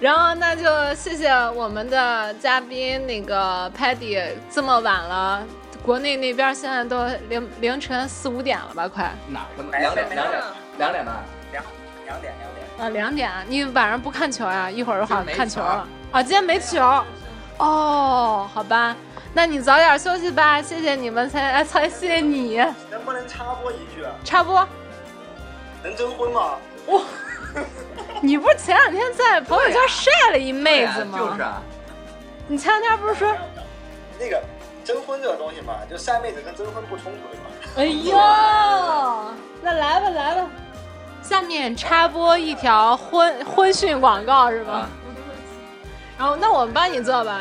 然后那就谢谢我们的嘉宾那个 Paddy，这么晚了，国内那边现在都凌凌晨四五点了吧？快哪？两点两点两点吧？两两点两点啊两点？你晚上不看球呀？一会儿的话看球了啊？今天没球？哦，好吧，那你早点休息吧。谢谢你们才哎才谢谢你。能不能插播一句？插播？能征婚吗？哇！你不是前两天在朋友圈晒了一妹子吗？就是啊。你前两天不是说那个征婚这个东西嘛，就晒妹子跟征婚不冲突的嘛。哎呦，那来吧来吧，下面插播一条婚婚讯广告是吧？然后那我们帮你做吧，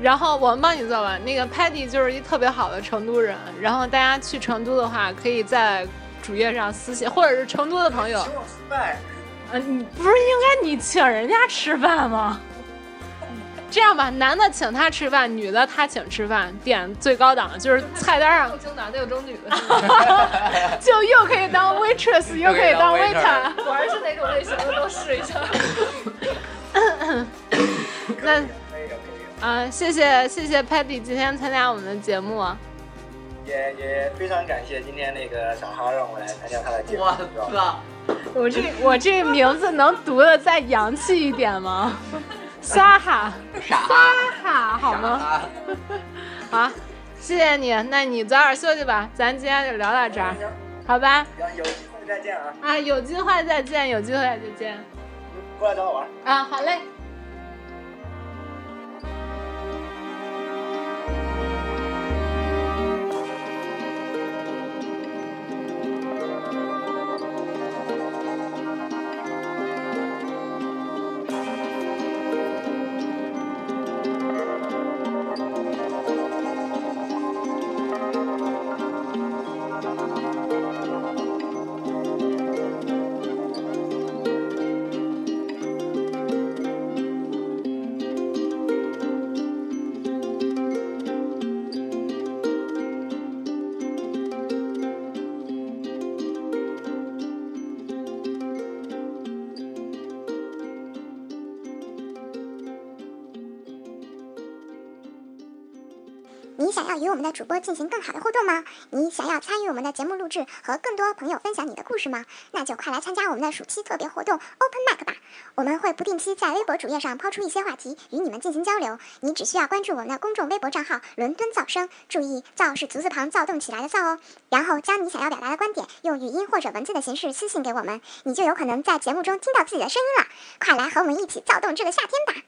然后我们帮你做吧。那个 Patty 就是一特别好的成都人，然后大家去成都的话，可以在主页上私信，或者是成都的朋友。你不是应该你请人家吃饭吗？这样吧，男的请他吃饭，女的他请吃饭，点最高档，就是菜单上又争男的又争女的，就又可以当 waitress，又可以当 waiter，果然是哪种类型的都试一下。那啊，谢谢谢谢 Patty 今天参加我们的节目，也也非常感谢今天那个小哈让我来参加他的节目。哇 我这我这名字能读的再洋气一点吗？撒哈，撒哈，好吗？好，谢谢你，那你早点休息吧，咱今天就聊到这儿，好吧？有机会再见啊！啊，有机会再见，有机会再见。过来找我玩啊！好嘞。们的主播进行更好的互动吗？你想要参与我们的节目录制和更多朋友分享你的故事吗？那就快来参加我们的暑期特别活动 Open Mic 吧！我们会不定期在微博主页上抛出一些话题，与你们进行交流。你只需要关注我们的公众微博账号“伦敦噪声”，注意“噪”是足字旁躁动起来的“噪”哦。然后将你想要表达的观点用语音或者文字的形式私信给我们，你就有可能在节目中听到自己的声音了。快来和我们一起躁动这个夏天吧！